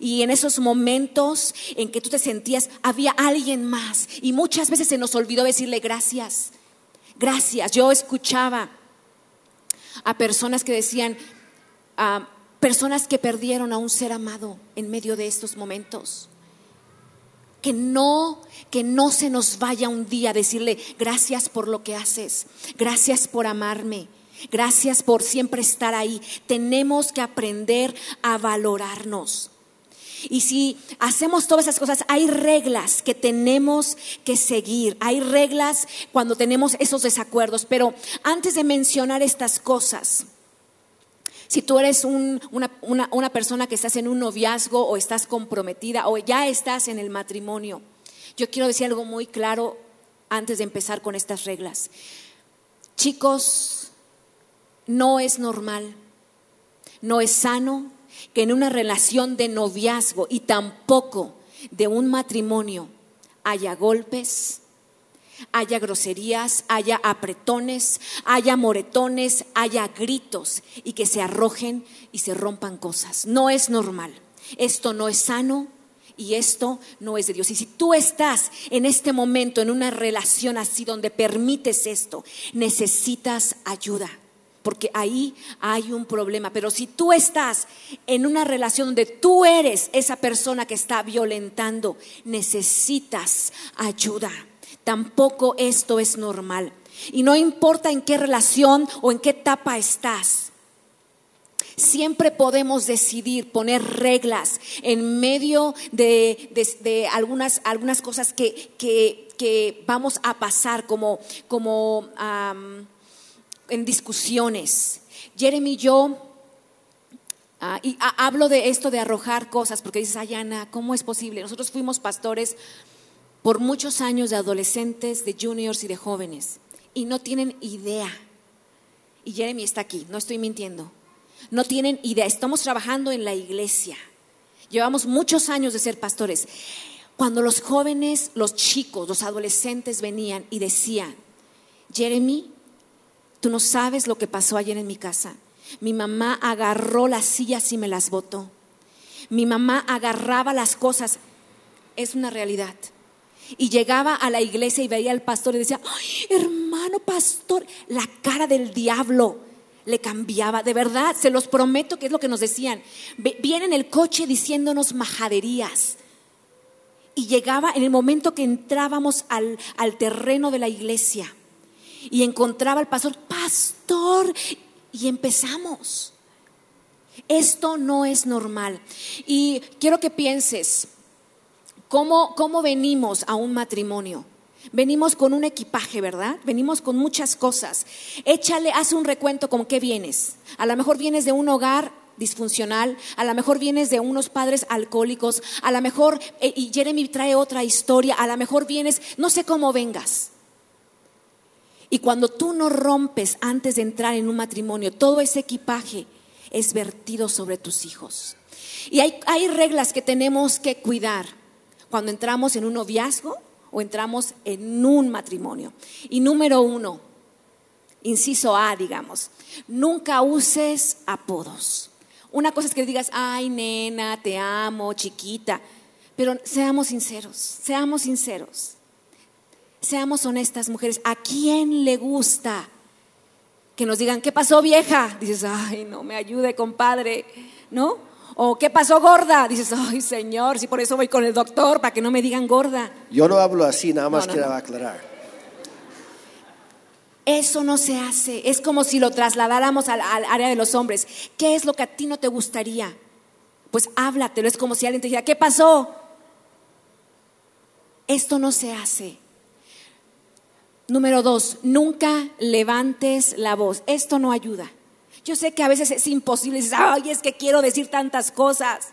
[SPEAKER 3] Y en esos momentos en que tú te sentías, había alguien más. Y muchas veces se nos olvidó decirle gracias. Gracias. Yo escuchaba a personas que decían, ah, personas que perdieron a un ser amado en medio de estos momentos. Que no, que no se nos vaya un día a decirle gracias por lo que haces, gracias por amarme, gracias por siempre estar ahí. Tenemos que aprender a valorarnos. Y si hacemos todas esas cosas, hay reglas que tenemos que seguir, hay reglas cuando tenemos esos desacuerdos. Pero antes de mencionar estas cosas, si tú eres una, persona que estás en un noviazgo o estás comprometida o ya estás en el matrimonio, yo quiero decir algo muy claro antes de empezar con estas reglas. Chicos, no es normal, no es sano que en una relación de noviazgo y tampoco de un matrimonio haya golpes, haya groserías, haya apretones, haya moretones, haya gritos y que se arrojen y se rompan cosas. No es normal. Esto no es sano y esto no es de Dios. Y si tú estás en este momento en una relación así donde permites esto, necesitas ayuda. Porque ahí hay un problema. Pero si tú estás en una relación donde tú eres esa persona que está violentando, necesitas ayuda. Tampoco esto es normal. Y no importa en qué relación o en qué etapa estás. Siempre podemos decidir poner reglas en medio de, algunas, algunas, cosas que, que, vamos a pasar como, como en discusiones. Jeremy yo, ah, y hablo de esto de arrojar cosas, porque dices, Ayana, ¿cómo es posible? Nosotros fuimos pastores por muchos años de adolescentes, de juniors y de jóvenes y no tienen idea. Y Jeremy está aquí, no estoy mintiendo. No tienen idea. Estamos trabajando en la iglesia. Llevamos muchos años de ser pastores. Cuando los jóvenes, los chicos, los adolescentes venían y decían, Jeremy, tú no sabes lo que pasó ayer en mi casa. Mi mamá agarró las sillas y me las botó. Mi mamá agarraba las cosas. Es una realidad. Y llegaba a la iglesia y veía al pastor y decía, hermano pastor, la cara del diablo le cambiaba. De verdad, se los prometo que es lo que nos decían. Viene en el coche diciéndonos majaderías. Y llegaba en el momento que entrábamos al, al terreno de la iglesia y encontraba al pastor, pastor, y empezamos. Esto no es normal. Y quiero que pienses, ¿Cómo, venimos a un matrimonio? Venimos con un equipaje, ¿verdad? Venimos con muchas cosas. Échale, haz un recuento con qué vienes. A lo mejor vienes de un hogar disfuncional, a lo mejor vienes de unos padres alcohólicos, a lo mejor, eh, y Jeremy trae otra historia, a lo mejor vienes, no sé cómo vengas. Y cuando tú no rompes antes de entrar en un matrimonio todo ese equipaje, es vertido sobre tus hijos. Y hay, hay reglas que tenemos que cuidar cuando entramos en un noviazgo o entramos en un matrimonio. Y número uno, inciso A, digamos, nunca uses apodos. Una cosa es que digas, ay, nena, te amo, chiquita, pero seamos sinceros, seamos sinceros. Seamos honestas, mujeres. ¿A quién le gusta que nos digan, ¿qué pasó, vieja? Dices, ay, no me ayude, compadre, ¿no? O ¿qué pasó, gorda? Dices, ay, señor, si por eso voy con el doctor, para que no me digan gorda.
[SPEAKER 2] Yo no hablo así, nada más
[SPEAKER 3] No, no,
[SPEAKER 2] quiero
[SPEAKER 3] no.
[SPEAKER 2] aclarar.
[SPEAKER 3] Eso no se hace. Es como si lo trasladáramos al, al área de los hombres. ¿Qué es lo que a ti no te gustaría? Pues háblatelo. Es como si alguien te dijera, ¿qué pasó? Esto no se hace. Número dos, nunca levantes la voz. Esto no ayuda. Yo sé que a veces es imposible. Dices, ay, es que quiero decir tantas cosas.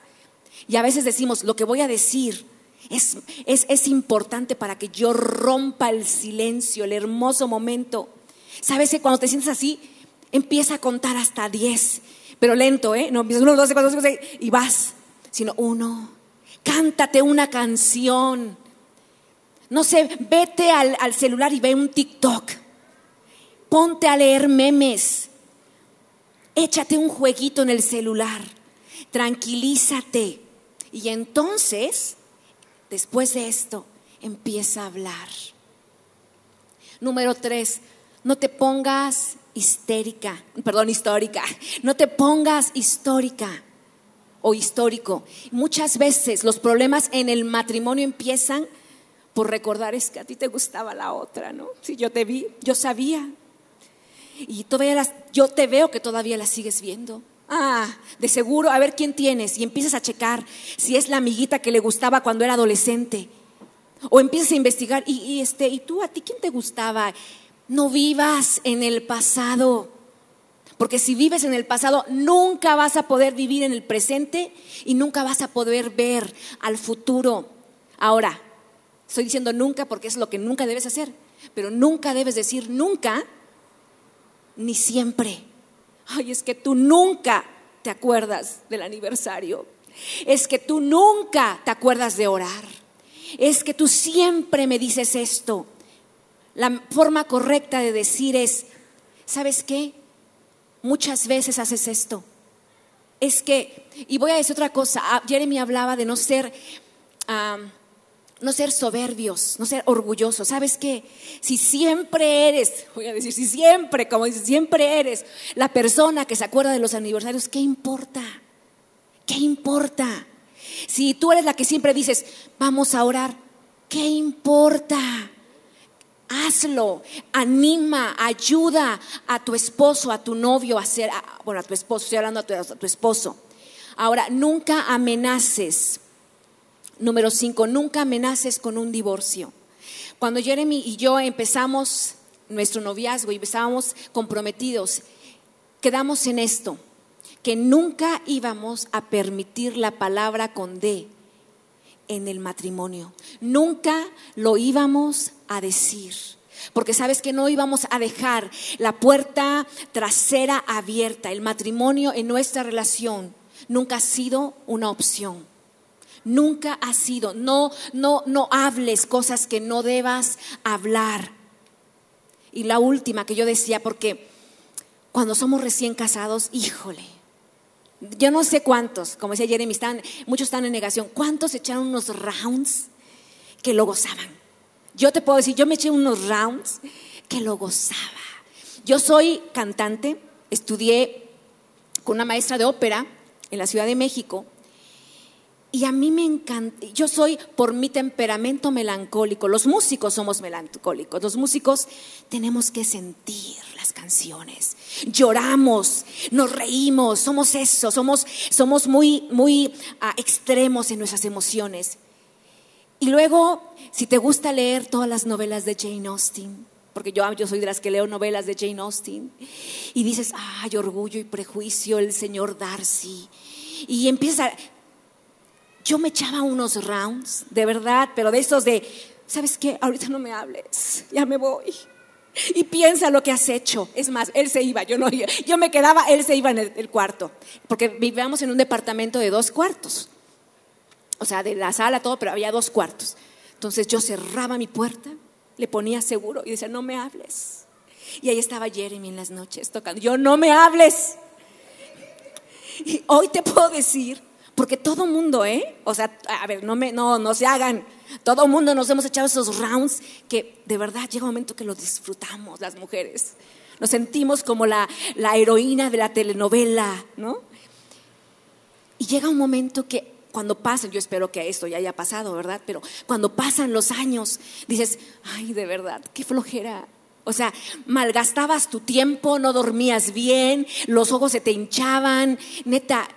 [SPEAKER 3] Y a veces decimos, lo que voy a decir es, es, es importante para que yo rompa el silencio, el hermoso momento. Sabes que cuando te sientes así, empieza a contar hasta 10, pero lento, ¿eh? No empiezas uno, dos, cuatro, cinco, seis, y vas, sino uno. Cántate una canción. No sé, vete al, celular y ve un TikTok. Ponte a leer memes. Échate un jueguito en el celular. Tranquilízate. Y entonces, después de esto, empieza a hablar. Número tres, no te pongas histérica, perdón, histórica. No te pongas histórica o histórico. Muchas veces los problemas en el matrimonio empiezan por recordar es que a ti te gustaba la otra, ¿no? Si yo te vi, yo sabía. Y todavía las, yo te veo que todavía la sigues viendo. Ah, de seguro, a ver quién tienes. Y empiezas a checar si es la amiguita que le gustaba cuando era adolescente. O empiezas a investigar, y, y este, ¿y tú a ti quién te gustaba? No vivas en el pasado. Porque si vives en el pasado, nunca vas a poder vivir en el presente y nunca vas a poder ver al futuro. Ahora, estoy diciendo nunca porque es lo que nunca debes hacer, pero nunca debes decir nunca ni siempre. Ay, es que tú nunca te acuerdas del aniversario. Es que tú nunca te acuerdas de orar. Es que tú siempre me dices esto. La forma correcta de decir es, ¿sabes qué? Muchas veces haces esto. Es que, y voy a decir otra cosa, ah, Jeremy hablaba de no ser, ah, no ser soberbios, no ser orgullosos. ¿Sabes qué? Si siempre eres, voy a decir, si siempre, como dices, siempre eres la persona que se acuerda de los aniversarios, ¿qué importa? ¿Qué importa? Si tú eres la que siempre dices, vamos a orar, ¿qué importa? Hazlo, anima, ayuda a tu esposo, a tu novio a a- bueno, a tu esposo, estoy hablando a tu esposo. Ahora, nunca amenaces. Número cinco, nunca amenaces con un divorcio. Cuando Jeremy y yo empezamos nuestro noviazgo y estábamos comprometidos, quedamos en esto, que nunca íbamos a permitir la palabra con D en el matrimonio. Nunca lo íbamos a decir. Porque sabes que no íbamos a dejar la puerta trasera abierta. El matrimonio en nuestra relación nunca ha sido una opción. Nunca ha sido. No, no, no hables cosas que no debas hablar. Y la última que yo decía, porque cuando somos recién casados, híjole, yo no sé cuántos, como decía Jeremy, están, muchos están en negación. ¿Cuántos echaron unos rounds que lo gozaban? Yo te puedo decir, yo me eché unos rounds que lo gozaba. Yo soy cantante, estudié con una maestra de ópera en la Ciudad de México y a mí me encanta, yo soy por mi temperamento melancólico, los músicos somos melancólicos, los músicos tenemos que sentir las canciones, lloramos, nos reímos, somos eso, somos, somos muy, muy ah, extremos en nuestras emociones. Y luego, si te gusta leer todas las novelas de Jane Austen, porque yo, yo soy de las que leo novelas de Jane Austen, y dices, ay, orgullo y prejuicio, el señor Darcy, y empieza, yo me echaba unos rounds, de verdad, pero de esos de, ¿sabes qué? Ahorita no me hables, ya me voy. Y piensa lo que has hecho. Es más, él se iba, yo no Yo me quedaba, él se iba en el, el cuarto. Porque vivíamos en un departamento de dos cuartos. O sea, de la sala, todo, pero había dos cuartos. Entonces yo cerraba mi puerta, le ponía seguro y decía, no me hables. Y ahí estaba Jeremy en las noches tocando. Yo, no me hables. Y hoy te puedo decir, porque todo mundo, ¿eh? O sea, a ver, no, me, no, no se hagan. Todo mundo nos hemos echado esos rounds que de verdad llega un momento que lo disfrutamos las mujeres. Nos sentimos como la, la heroína de la telenovela, ¿no? Y llega un momento que cuando pasan, yo espero que esto ya haya pasado, ¿verdad? Pero cuando pasan los años, dices, ay, de verdad, qué flojera. O sea, malgastabas tu tiempo, no dormías bien, los ojos se te hinchaban, neta,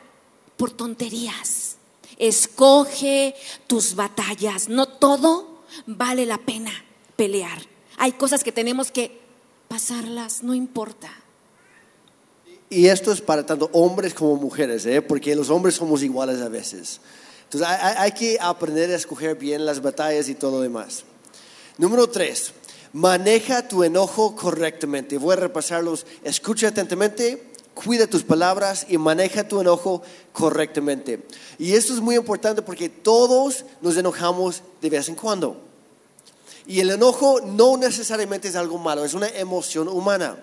[SPEAKER 3] por tonterías. Escoge tus batallas, no todo vale la pena pelear. Hay cosas que tenemos que pasarlas, no importa.
[SPEAKER 2] Y esto es para tanto hombres como mujeres, ¿eh? porque los hombres somos iguales a veces. Entonces hay, hay que aprender a escoger bien las batallas y todo lo demás. Número tres, maneja tu enojo correctamente. Voy a repasarlos. Escucha atentamente, cuida tus palabras y maneja tu enojo correctamente. Y esto es muy importante porque todos nos enojamos de vez en cuando. Y el enojo no necesariamente es algo malo, es una emoción humana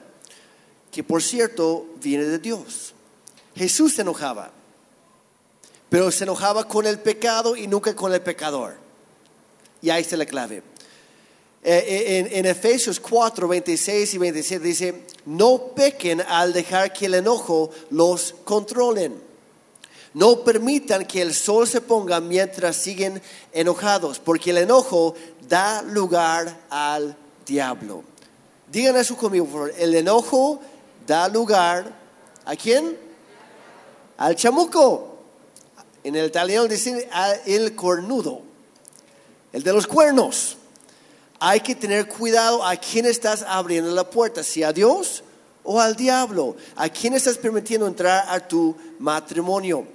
[SPEAKER 2] que por cierto viene de Dios. Jesús se enojaba, pero se enojaba con el pecado y nunca con el pecador. Y ahí está la clave. Eh, eh, en, Efesios 4, 26 y 27 dice, no pequen al dejar que el enojo los controlen. No permitan que el sol se ponga mientras siguen enojados, porque el enojo da lugar al diablo. Digan eso conmigo, por favor. El enojo da lugar a quién? Al chamuco. En el italiano dicen el cornudo, el de los cuernos. Hay que tener cuidado a quién estás abriendo la puerta, si a Dios o al diablo. ¿A quién estás permitiendo entrar a tu matrimonio?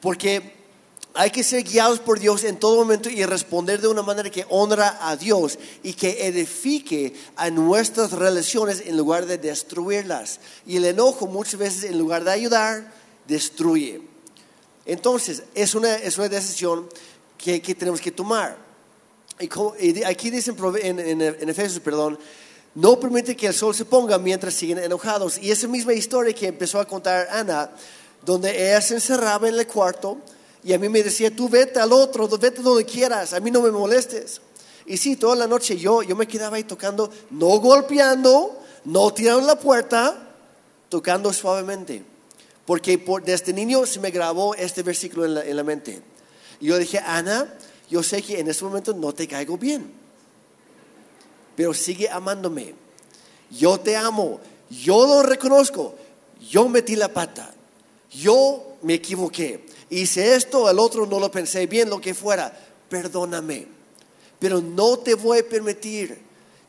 [SPEAKER 2] Porque hay que ser guiados por Dios en todo momento y responder de una manera que honra a Dios y que edifique a nuestras relaciones en lugar de destruirlas. Y el enojo muchas veces en lugar de ayudar, destruye. Entonces, es una, es una decisión que, que tenemos que tomar. Aquí dicen en, en, en Efesios, perdón, no permite que el sol se ponga mientras siguen enojados. Y esa misma historia que empezó a contar Ana, donde ella se encerraba en el cuarto, y a mí me decía, tú vete al otro, vete donde quieras, a mí no me molestes. Y sí, toda la noche yo, yo me quedaba ahí tocando, no golpeando, no tirando la puerta, tocando suavemente. Porque por, desde niño se me grabó este versículo en la, en la mente. Y yo dije, Ana, yo sé que en este momento no te caigo bien, pero sigue amándome. Yo te amo, yo lo reconozco, yo metí la pata, yo me equivoqué hice esto, el otro no lo pensé bien, lo que fuera, perdóname. Pero no te voy a permitir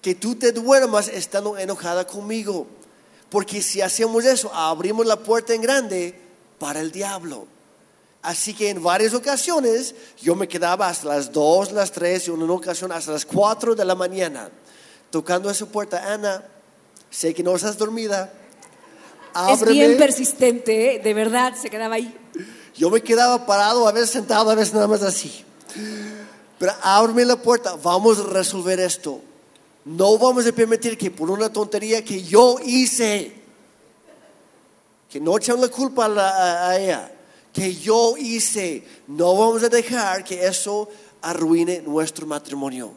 [SPEAKER 2] que tú te duermas estando enojada conmigo. Porque si hacemos eso, abrimos la puerta en grande para el diablo. Así que en varias ocasiones yo me quedaba hasta las 2, las 3 y en una ocasión hasta las 4 de la mañana tocando esa puerta. Ana, sé que no estás dormida.
[SPEAKER 3] Es bien persistente, ¿eh? de verdad, se quedaba ahí.
[SPEAKER 2] Yo me quedaba parado, a veces sentado, a veces nada más así. Pero ábreme la puerta, vamos a resolver esto. No vamos a permitir que por una tontería que yo hice, que no echen la culpa a, a ella, que yo hice, no vamos a dejar que eso arruine nuestro matrimonio.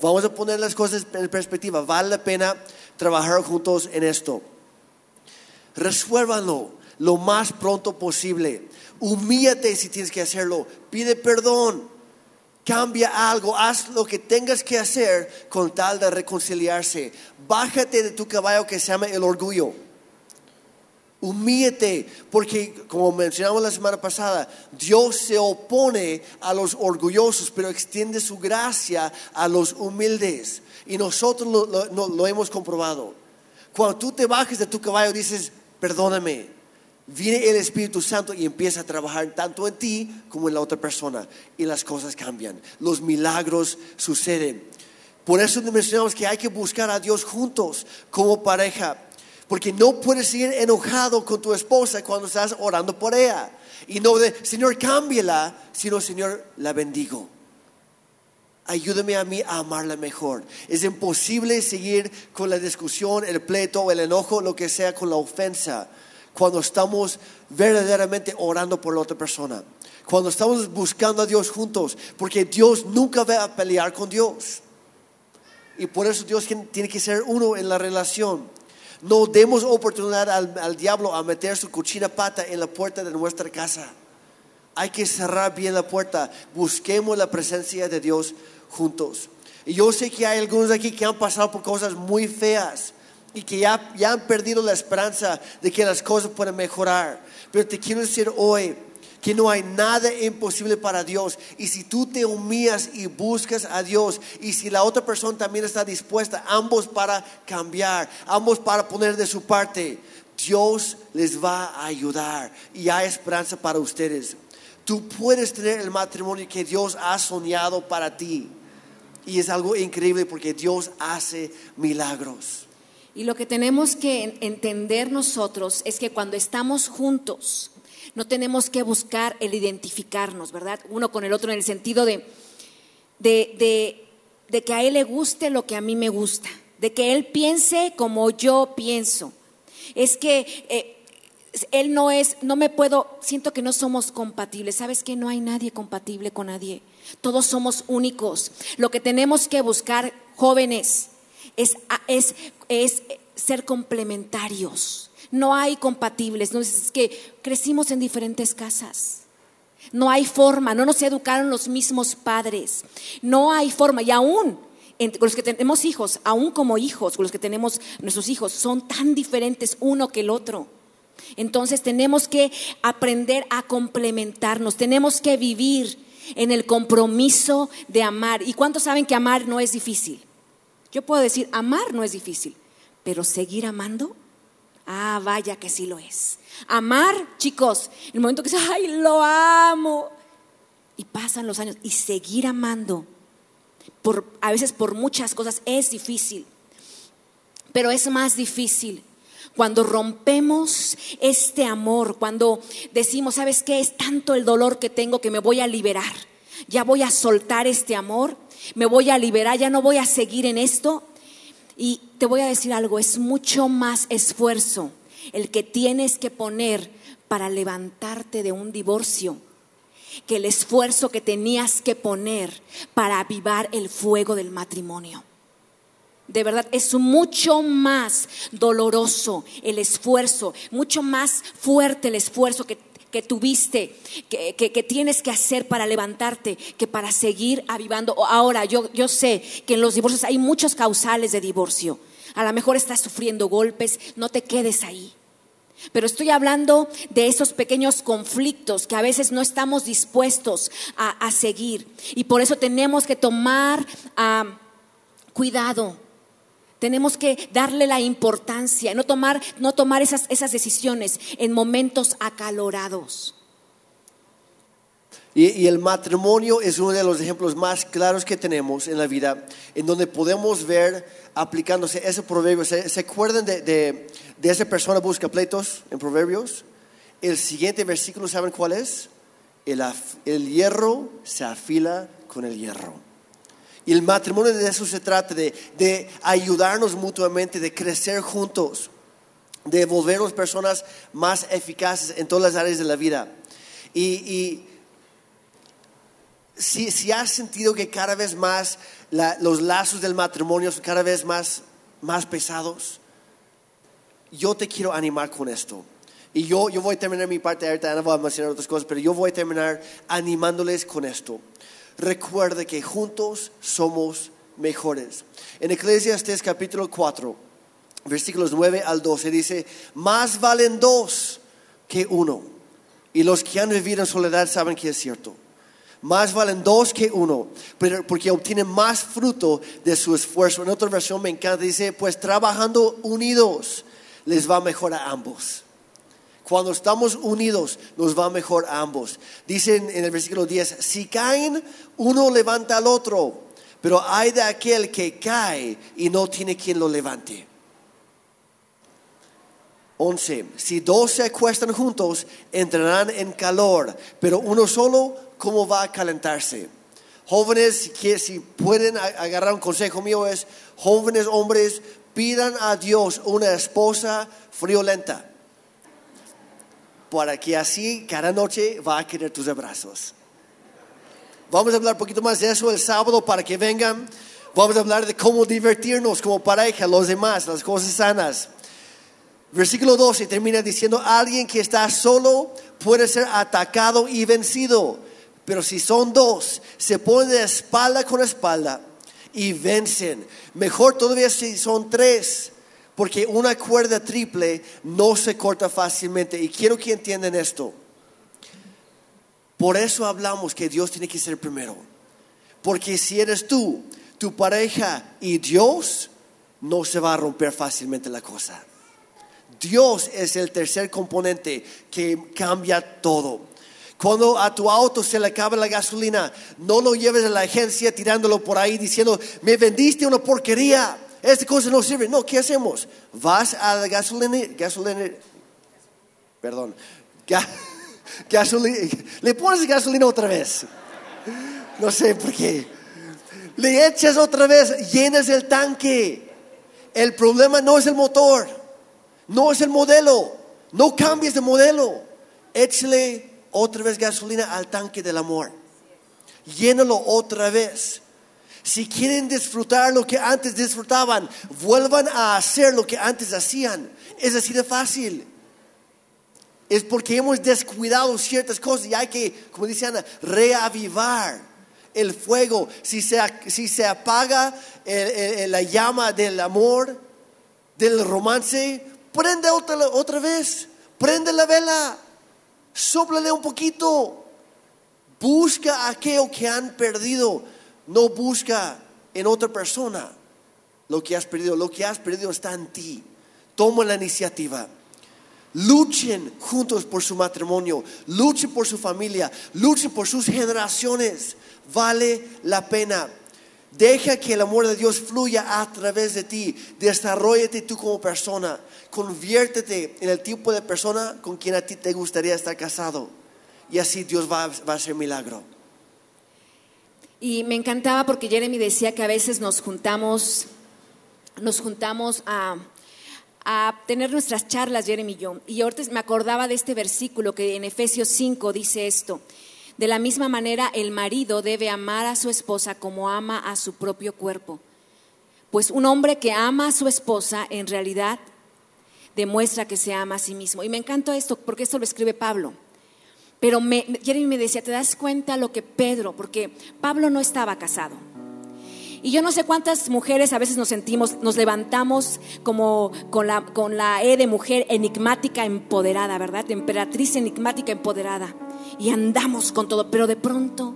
[SPEAKER 2] Vamos a poner las cosas en perspectiva. Vale la pena trabajar juntos en esto. Resuélvanlo lo más pronto posible. Humíllate si tienes que hacerlo. Pide perdón. Cambia algo. Haz lo que tengas que hacer con tal de reconciliarse. Bájate de tu caballo que se llama el orgullo. Humíllate, porque como mencionamos la semana pasada, Dios se opone a los orgullosos, pero extiende su gracia a los humildes. Y nosotros lo, lo hemos comprobado. Cuando tú te bajes de tu caballo, dices, perdóname, viene el Espíritu Santo y empieza a trabajar tanto en ti como en la otra persona y las cosas cambian, los milagros suceden. Por eso mencionamos que hay que buscar a Dios juntos como pareja. Porque no puedes ir enojado con tu esposa cuando estás orando por ella. Y no de, Señor, cámbiala, sino, Señor, la bendigo. Ayúdame a mí a amarla mejor. Es imposible seguir con la discusión, el pleito, el enojo, lo que sea, con la ofensa, cuando estamos verdaderamente orando por la otra persona. Cuando estamos buscando a Dios juntos, porque Dios nunca va a pelear con Dios. Y por eso Dios tiene que ser uno en la relación. No demos oportunidad al, diablo a meter su cochina pata en la puerta de nuestra casa. Hay que cerrar bien la puerta. Busquemos la presencia de Dios juntos. Y yo sé que hay algunos aquí que han pasado por cosas muy feas y que ya, ya han perdido la esperanza de que las cosas puedan mejorar. Pero te quiero decir hoy, que no hay nada imposible para Dios. Y si tú te humillas y buscas a Dios, y si la otra persona también está dispuesta, ambos para cambiar, ambos para poner de su parte, Dios les va a ayudar y hay esperanza para ustedes. Tú puedes tener el matrimonio que Dios ha soñado para ti. Y es algo increíble porque Dios hace milagros.
[SPEAKER 3] Y lo que tenemos que entender nosotros es que cuando estamos juntos, no tenemos que buscar el identificarnos, ¿verdad? Uno con el otro en el sentido de, de, que a él le guste lo que a mí me gusta, de que él piense como yo pienso. Es que eh, él no es, no me puedo, siento que no somos compatibles. ¿Sabes que no hay nadie compatible con nadie? Todos somos únicos. Lo que tenemos que buscar, jóvenes, es, es, es ser complementarios. No hay compatibles, no es que crecimos en diferentes casas. No hay forma, no nos educaron los mismos padres. No hay forma. Y aún con los que tenemos hijos, aún como hijos, con los que tenemos nuestros hijos, son tan diferentes uno que el otro. Entonces tenemos que aprender a complementarnos, tenemos que vivir en el compromiso de amar. ¿Y cuántos saben que amar no es difícil? Yo puedo decir, amar no es difícil, pero seguir amando Ah, vaya que sí lo es. Amar, chicos, el momento que dices, ay, lo amo. Y pasan los años y seguir amando, por, a veces por muchas cosas, es difícil. Pero es más difícil cuando rompemos este amor, cuando decimos, ¿sabes qué? Es tanto el dolor que tengo que me voy a liberar. Ya voy a soltar este amor, me voy a liberar, ya no voy a seguir en esto y te voy a decir algo, es mucho más esfuerzo el que tienes que poner para levantarte de un divorcio que el esfuerzo que tenías que poner para avivar el fuego del matrimonio. De verdad, es mucho más doloroso el esfuerzo, mucho más fuerte el esfuerzo que que tuviste, que, tienes que hacer para levantarte, que para seguir avivando. Ahora, yo, yo sé que en los divorcios hay muchos causales de divorcio. A lo mejor estás sufriendo golpes, no te quedes ahí. Pero estoy hablando de esos pequeños conflictos que a veces no estamos dispuestos a, seguir. Y por eso tenemos que tomar ah, cuidado tenemos que darle la importancia, no tomar, no tomar esas, esas decisiones en momentos acalorados.
[SPEAKER 2] Y, el matrimonio es uno de los ejemplos más claros que tenemos en la vida, en donde podemos ver aplicándose ese proverbio. ¿Se, acuerdan de, de, esa persona busca pleitos en proverbios? El siguiente versículo, ¿saben cuál es? el hierro se afila con el hierro. Y el matrimonio de eso se trata, de, ayudarnos mutuamente, de crecer juntos, de volvernos personas más eficaces en todas las áreas de la vida. Y, si, has sentido que cada vez más los lazos del matrimonio son cada vez más, más pesados, yo te quiero animar con esto. Y yo, yo voy a terminar mi parte, ahorita no voy a mencionar otras cosas, pero yo voy a terminar animándoles con esto recuerde que juntos somos mejores. En Eclesiastes capítulo 4, versículos 9 al 12 dice, más valen dos que uno. Y los que han vivido en soledad saben que es cierto. Más valen dos que uno, porque obtienen más fruto de su esfuerzo. En otra versión me encanta, dice, pues trabajando unidos les va mejor a ambos. Cuando estamos unidos, nos va mejor a ambos. Dicen en el versículo 10, si caen, uno levanta al otro. pero hay de aquel que cae y no tiene quien lo levante. 11. Si dos se acuestan juntos, entrarán en calor, pero uno solo, ¿cómo va a calentarse? Jóvenes, que si pueden agarrar un consejo mío es, jóvenes hombres, pidan a Dios una esposa friolenta, para que así cada noche va a querer tus abrazos. Vamos a hablar un poquito más de eso el sábado para que vengan. Vamos a hablar de cómo divertirnos como pareja, los demás, las cosas sanas. Versículo 12 termina diciendo, alguien que está solo puede ser atacado y vencido, pero si son dos, se ponen de espalda con espalda y vencen. Mejor todavía si son tres, porque una cuerda triple no se corta fácilmente. Y quiero que entiendan esto. Por eso hablamos que Dios tiene que ser primero. Porque si eres tú, tu pareja y Dios, no se va a romper fácilmente la cosa. Dios es el tercer componente que cambia todo. Cuando a tu auto se le acaba la gasolina, no lo lleves a la agencia tirándolo por ahí diciendo, me vendiste una porquería, esta cosa no sirve. No, ¿qué hacemos? Vas a la gasolina, gasolina, perdón, gasolina, le pones gasolina otra vez. No sé por qué. Le echas otra vez, llenas el tanque. El problema no es el motor no es el modelo. No cambies de modelo. Échale otra vez gasolina al tanque del amor. Llénalo otra vez. Si quieren disfrutar lo que antes disfrutaban, vuelvan a hacer lo que antes hacían. Es así de fácil. Es porque hemos descuidado ciertas cosas y hay que, como dice Ana, reavivar el fuego. Si se, si se apaga la llama del amor, del romance, prende otra, otra vez, prende la vela, sóplale un poquito, busca aquello que han perdido, no busca en otra persona lo que has perdido, lo que has perdido está en ti. Toma la iniciativa. Luchen juntos por su matrimonio, luchen por su familia, luchen por sus generaciones. Vale la pena. Deja que el amor de Dios fluya a través de ti. Desarrollate tú como persona conviértete en el tipo de persona con quien a ti te gustaría estar casado. Y así Dios va, a hacer milagro.
[SPEAKER 3] Y me encantaba porque Jeremy decía que a veces nos juntamos, nos juntamos a, a tener nuestras charlas, Jeremy y yo. Y ahorita me acordaba de este versículo que en Efesios 5 dice esto. De la misma manera, el marido debe amar a su esposa como ama a su propio cuerpo. Pues un hombre que ama a su esposa en realidad demuestra que se ama a sí mismo. Y me encantó esto, porque esto lo escribe Pablo. Pero me, Jeremy me decía, ¿te das cuenta lo que Pedro? Porque Pablo no estaba casado. Y yo no sé cuántas mujeres a veces nos sentimos, nos levantamos como con la, con la E de mujer enigmática empoderada, ¿verdad? Emperatriz enigmática empoderada. Y andamos con todo, pero de pronto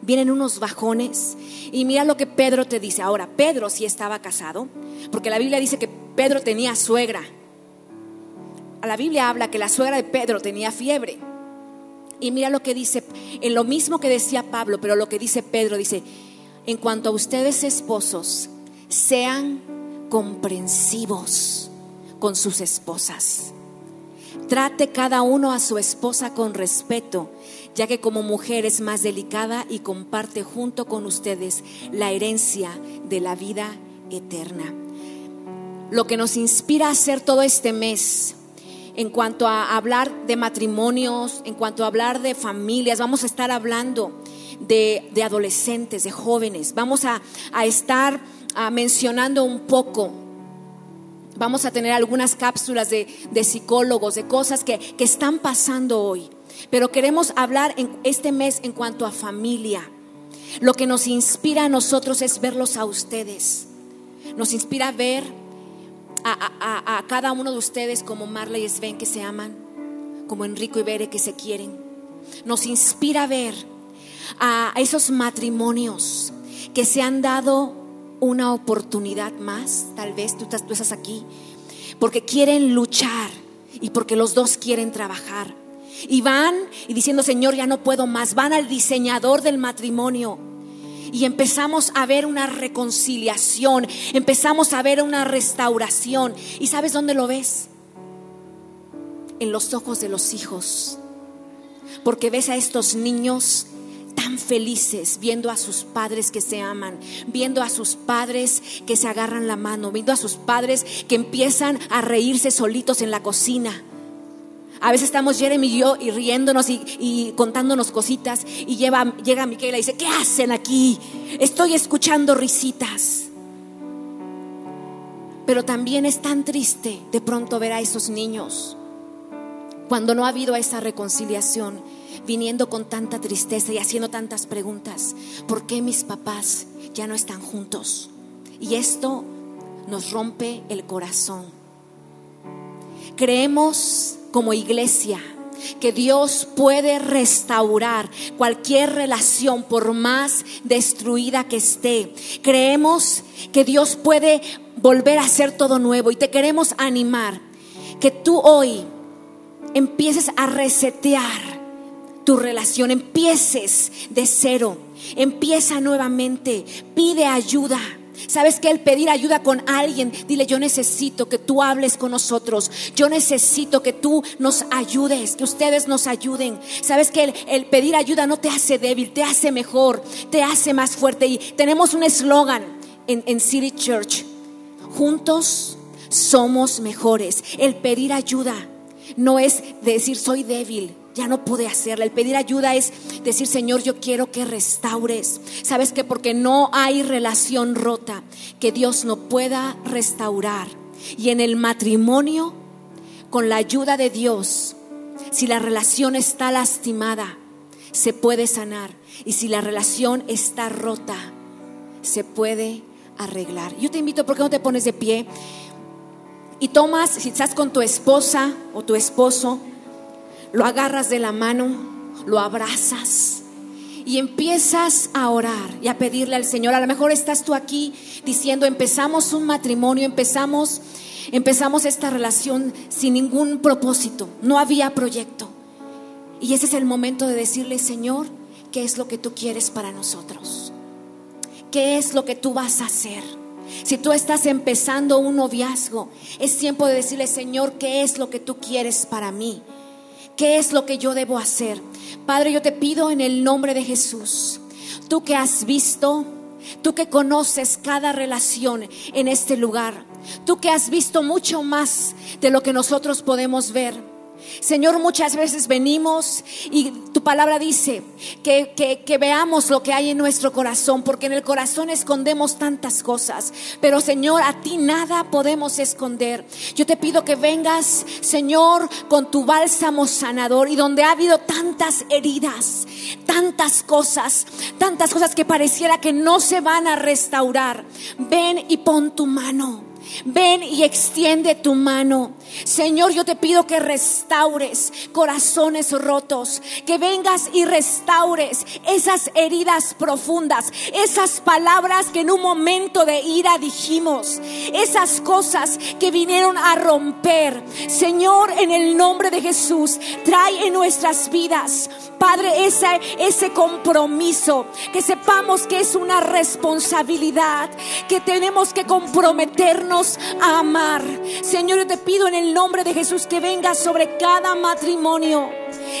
[SPEAKER 3] vienen unos bajones. Y mira lo que Pedro te dice. Ahora, Pedro sí estaba casado, porque la Biblia dice que Pedro tenía suegra la Biblia habla que la suegra de Pedro tenía fiebre. Y mira lo que dice, en lo mismo que decía Pablo, pero lo que dice Pedro, dice, en cuanto a ustedes esposos, sean comprensivos con sus esposas. Trate cada uno a su esposa con respeto, ya que como mujer es más delicada y comparte junto con ustedes la herencia de la vida eterna. Lo que nos inspira a hacer todo este mes en cuanto a hablar de matrimonios, en cuanto a hablar de familias, vamos a estar hablando de, adolescentes, de jóvenes, vamos a, estar mencionando un poco Vamos a tener algunas cápsulas de, psicólogos, de cosas que, que, están pasando hoy. Pero queremos hablar en este mes en cuanto a familia. Lo que nos inspira a nosotros es verlos a ustedes. Nos inspira ver a, cada uno de ustedes como Marley y Sven que se aman, como Enrico y Bere que se quieren. Nos inspira a ver a esos matrimonios que se han dado una oportunidad más, tal vez tú estás, tú estás aquí, porque quieren luchar y porque los dos quieren trabajar. Y van y diciendo, Señor, ya no puedo más, van al diseñador del matrimonio y empezamos a ver una reconciliación, empezamos a ver una restauración. ¿Y sabes dónde lo ves? En los ojos de los hijos. Porque ves a estos niños tan felices viendo a sus padres que se aman, viendo a sus padres que se agarran la mano, viendo a sus padres que empiezan a reírse solitos en la cocina. A veces estamos Jeremy y yo y riéndonos y, contándonos cositas y llega Miquela y dice, ¿qué hacen aquí? Estoy escuchando risitas. Pero también es tan triste de pronto ver a esos niños cuando no ha habido esa reconciliación viniendo con tanta tristeza y haciendo tantas preguntas. ¿Por qué mis papás ya no están juntos? Y esto nos rompe el corazón. Creemos como iglesia que Dios puede restaurar cualquier relación por más destruida que esté. Creemos que Dios puede volver a hacer todo nuevo y te queremos animar que tú hoy empieces a resetear tu relación, empieces de cero, empieza nuevamente, pide ayuda. ¿Sabes que El pedir ayuda con alguien, dile, yo necesito que tú hables con nosotros, yo necesito que tú nos ayudes, que ustedes nos ayuden. ¿Sabes que el, pedir ayuda no te hace débil, te hace mejor, te hace más fuerte? Y tenemos un eslogan en, City Church, juntos somos mejores. El pedir ayuda no es decir soy débil, ya no pude hacerla. El pedir ayuda es decir, Señor, yo quiero que restaures. ¿Sabes que Porque no hay relación rota que Dios no pueda restaurar. Y en el matrimonio, con la ayuda de Dios, si la relación está lastimada, se puede sanar. Y si la relación está rota, se puede arreglar. Yo te invito, ¿por qué no te pones de pie? Y tomas, si estás con tu esposa o tu esposo, lo agarras de la mano, lo abrazas y empiezas a orar y a pedirle al Señor. A lo mejor estás tú aquí diciendo, empezamos un matrimonio, empezamos, empezamos esta relación sin ningún propósito, no había proyecto. Y ese es el momento de decirle, Señor, ¿qué es lo que tú quieres para nosotros? ¿Qué es lo que tú vas a hacer? Si tú estás empezando un noviazgo, es tiempo de decirle, Señor, ¿qué es lo que tú quieres para mí? ¿Qué es lo que yo debo hacer? Padre, yo te pido en el nombre de Jesús, tú que has visto, tú que conoces cada relación en este lugar, tú que has visto mucho más de lo que nosotros podemos ver. Señor, muchas veces venimos y tu palabra dice que, que, veamos lo que hay en nuestro corazón, porque en el corazón escondemos tantas cosas. Pero Señor, a ti nada podemos esconder. Yo te pido que vengas, Señor, con tu bálsamo sanador y donde ha habido tantas heridas, tantas cosas, tantas cosas que pareciera que no se van a restaurar. Ven y pon tu mano. Ven y extiende tu mano. Señor, yo te pido que restaures corazones rotos, que vengas y restaures esas heridas profundas, esas palabras que en un momento de ira dijimos, esas cosas que vinieron a romper. Señor, en el nombre de Jesús, trae en nuestras vidas, Padre, ese, ese compromiso, que sepamos que es una responsabilidad, que tenemos que comprometernos a amar. Señor, yo te pido en el nombre de Jesús que vengas sobre cada matrimonio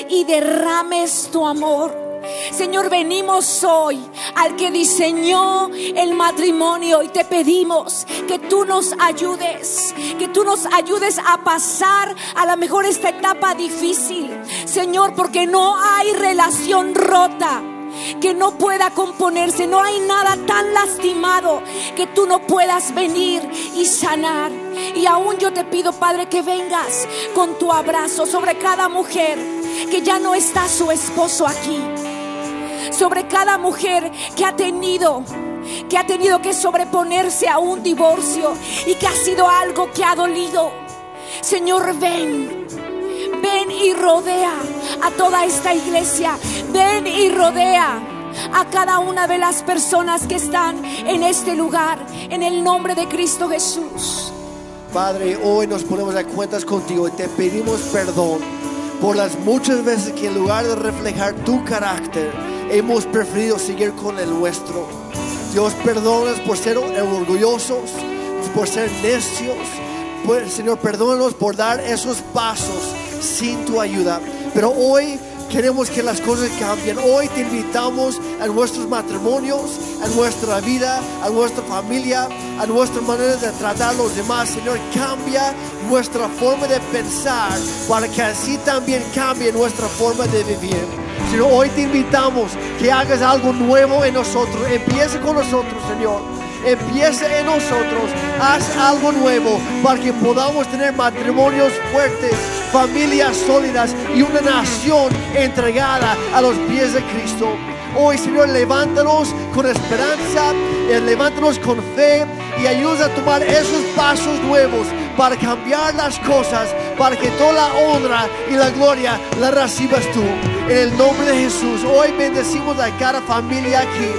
[SPEAKER 3] y derrames tu amor. Señor, venimos hoy al que diseñó el matrimonio y te pedimos que tú nos ayudes, que tú nos ayudes a pasar a la mejor esta etapa difícil. Señor, porque no hay relación rota que no pueda componerse. No hay nada tan lastimado que tú no puedas venir y sanar. Y aún yo te pido, Padre, que vengas con tu abrazo sobre cada mujer que ya no está su esposo aquí. Sobre cada mujer que ha tenido que ha tenido que sobreponerse a un divorcio y que ha sido algo que ha dolido. Señor, ven Ven y rodea a toda esta iglesia. Ven y rodea a cada una de las personas que están en este lugar. En el nombre de Cristo Jesús.
[SPEAKER 2] Padre, hoy nos ponemos a cuentas contigo y te pedimos perdón por las muchas veces que en lugar de reflejar tu carácter, hemos preferido seguir con el nuestro. Dios, perdónanos por ser orgullosos, por ser necios. Pues, Señor, perdónanos por dar esos pasos sin tu ayuda. Pero hoy queremos que las cosas cambien. Hoy te invitamos a nuestros matrimonios, a nuestra vida, a nuestra familia, a nuestra manera de tratar a los demás. Señor, cambia nuestra forma de pensar para que así también cambie nuestra forma de vivir. Señor, hoy te invitamos que hagas algo nuevo en nosotros. Empieza con nosotros, Señor. Empieza en nosotros. Haz algo nuevo para que podamos tener matrimonios fuertes, familias sólidas y una nación entregada a los pies de Cristo. Hoy, Señor, levántanos con esperanza, eh, levántanos con fe y ayuda a tomar esos pasos nuevos para cambiar las cosas, para que toda la honra y la gloria la recibas tú. En el nombre de Jesús, hoy bendecimos a cada familia aquí,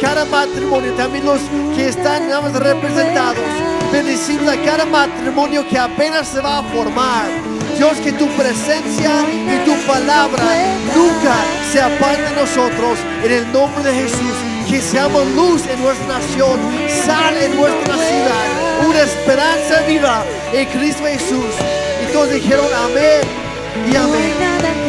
[SPEAKER 2] cada matrimonio, también los que están representados. Bendecimos a cada matrimonio que apenas se va a formar. Dios, que tu presencia y tu palabra nunca se aparte de nosotros. En el nombre de Jesús, que seamos luz en nuestra nación, sal en nuestra ciudad, una esperanza viva en Cristo Jesús. Y todos dijeron amén y amén.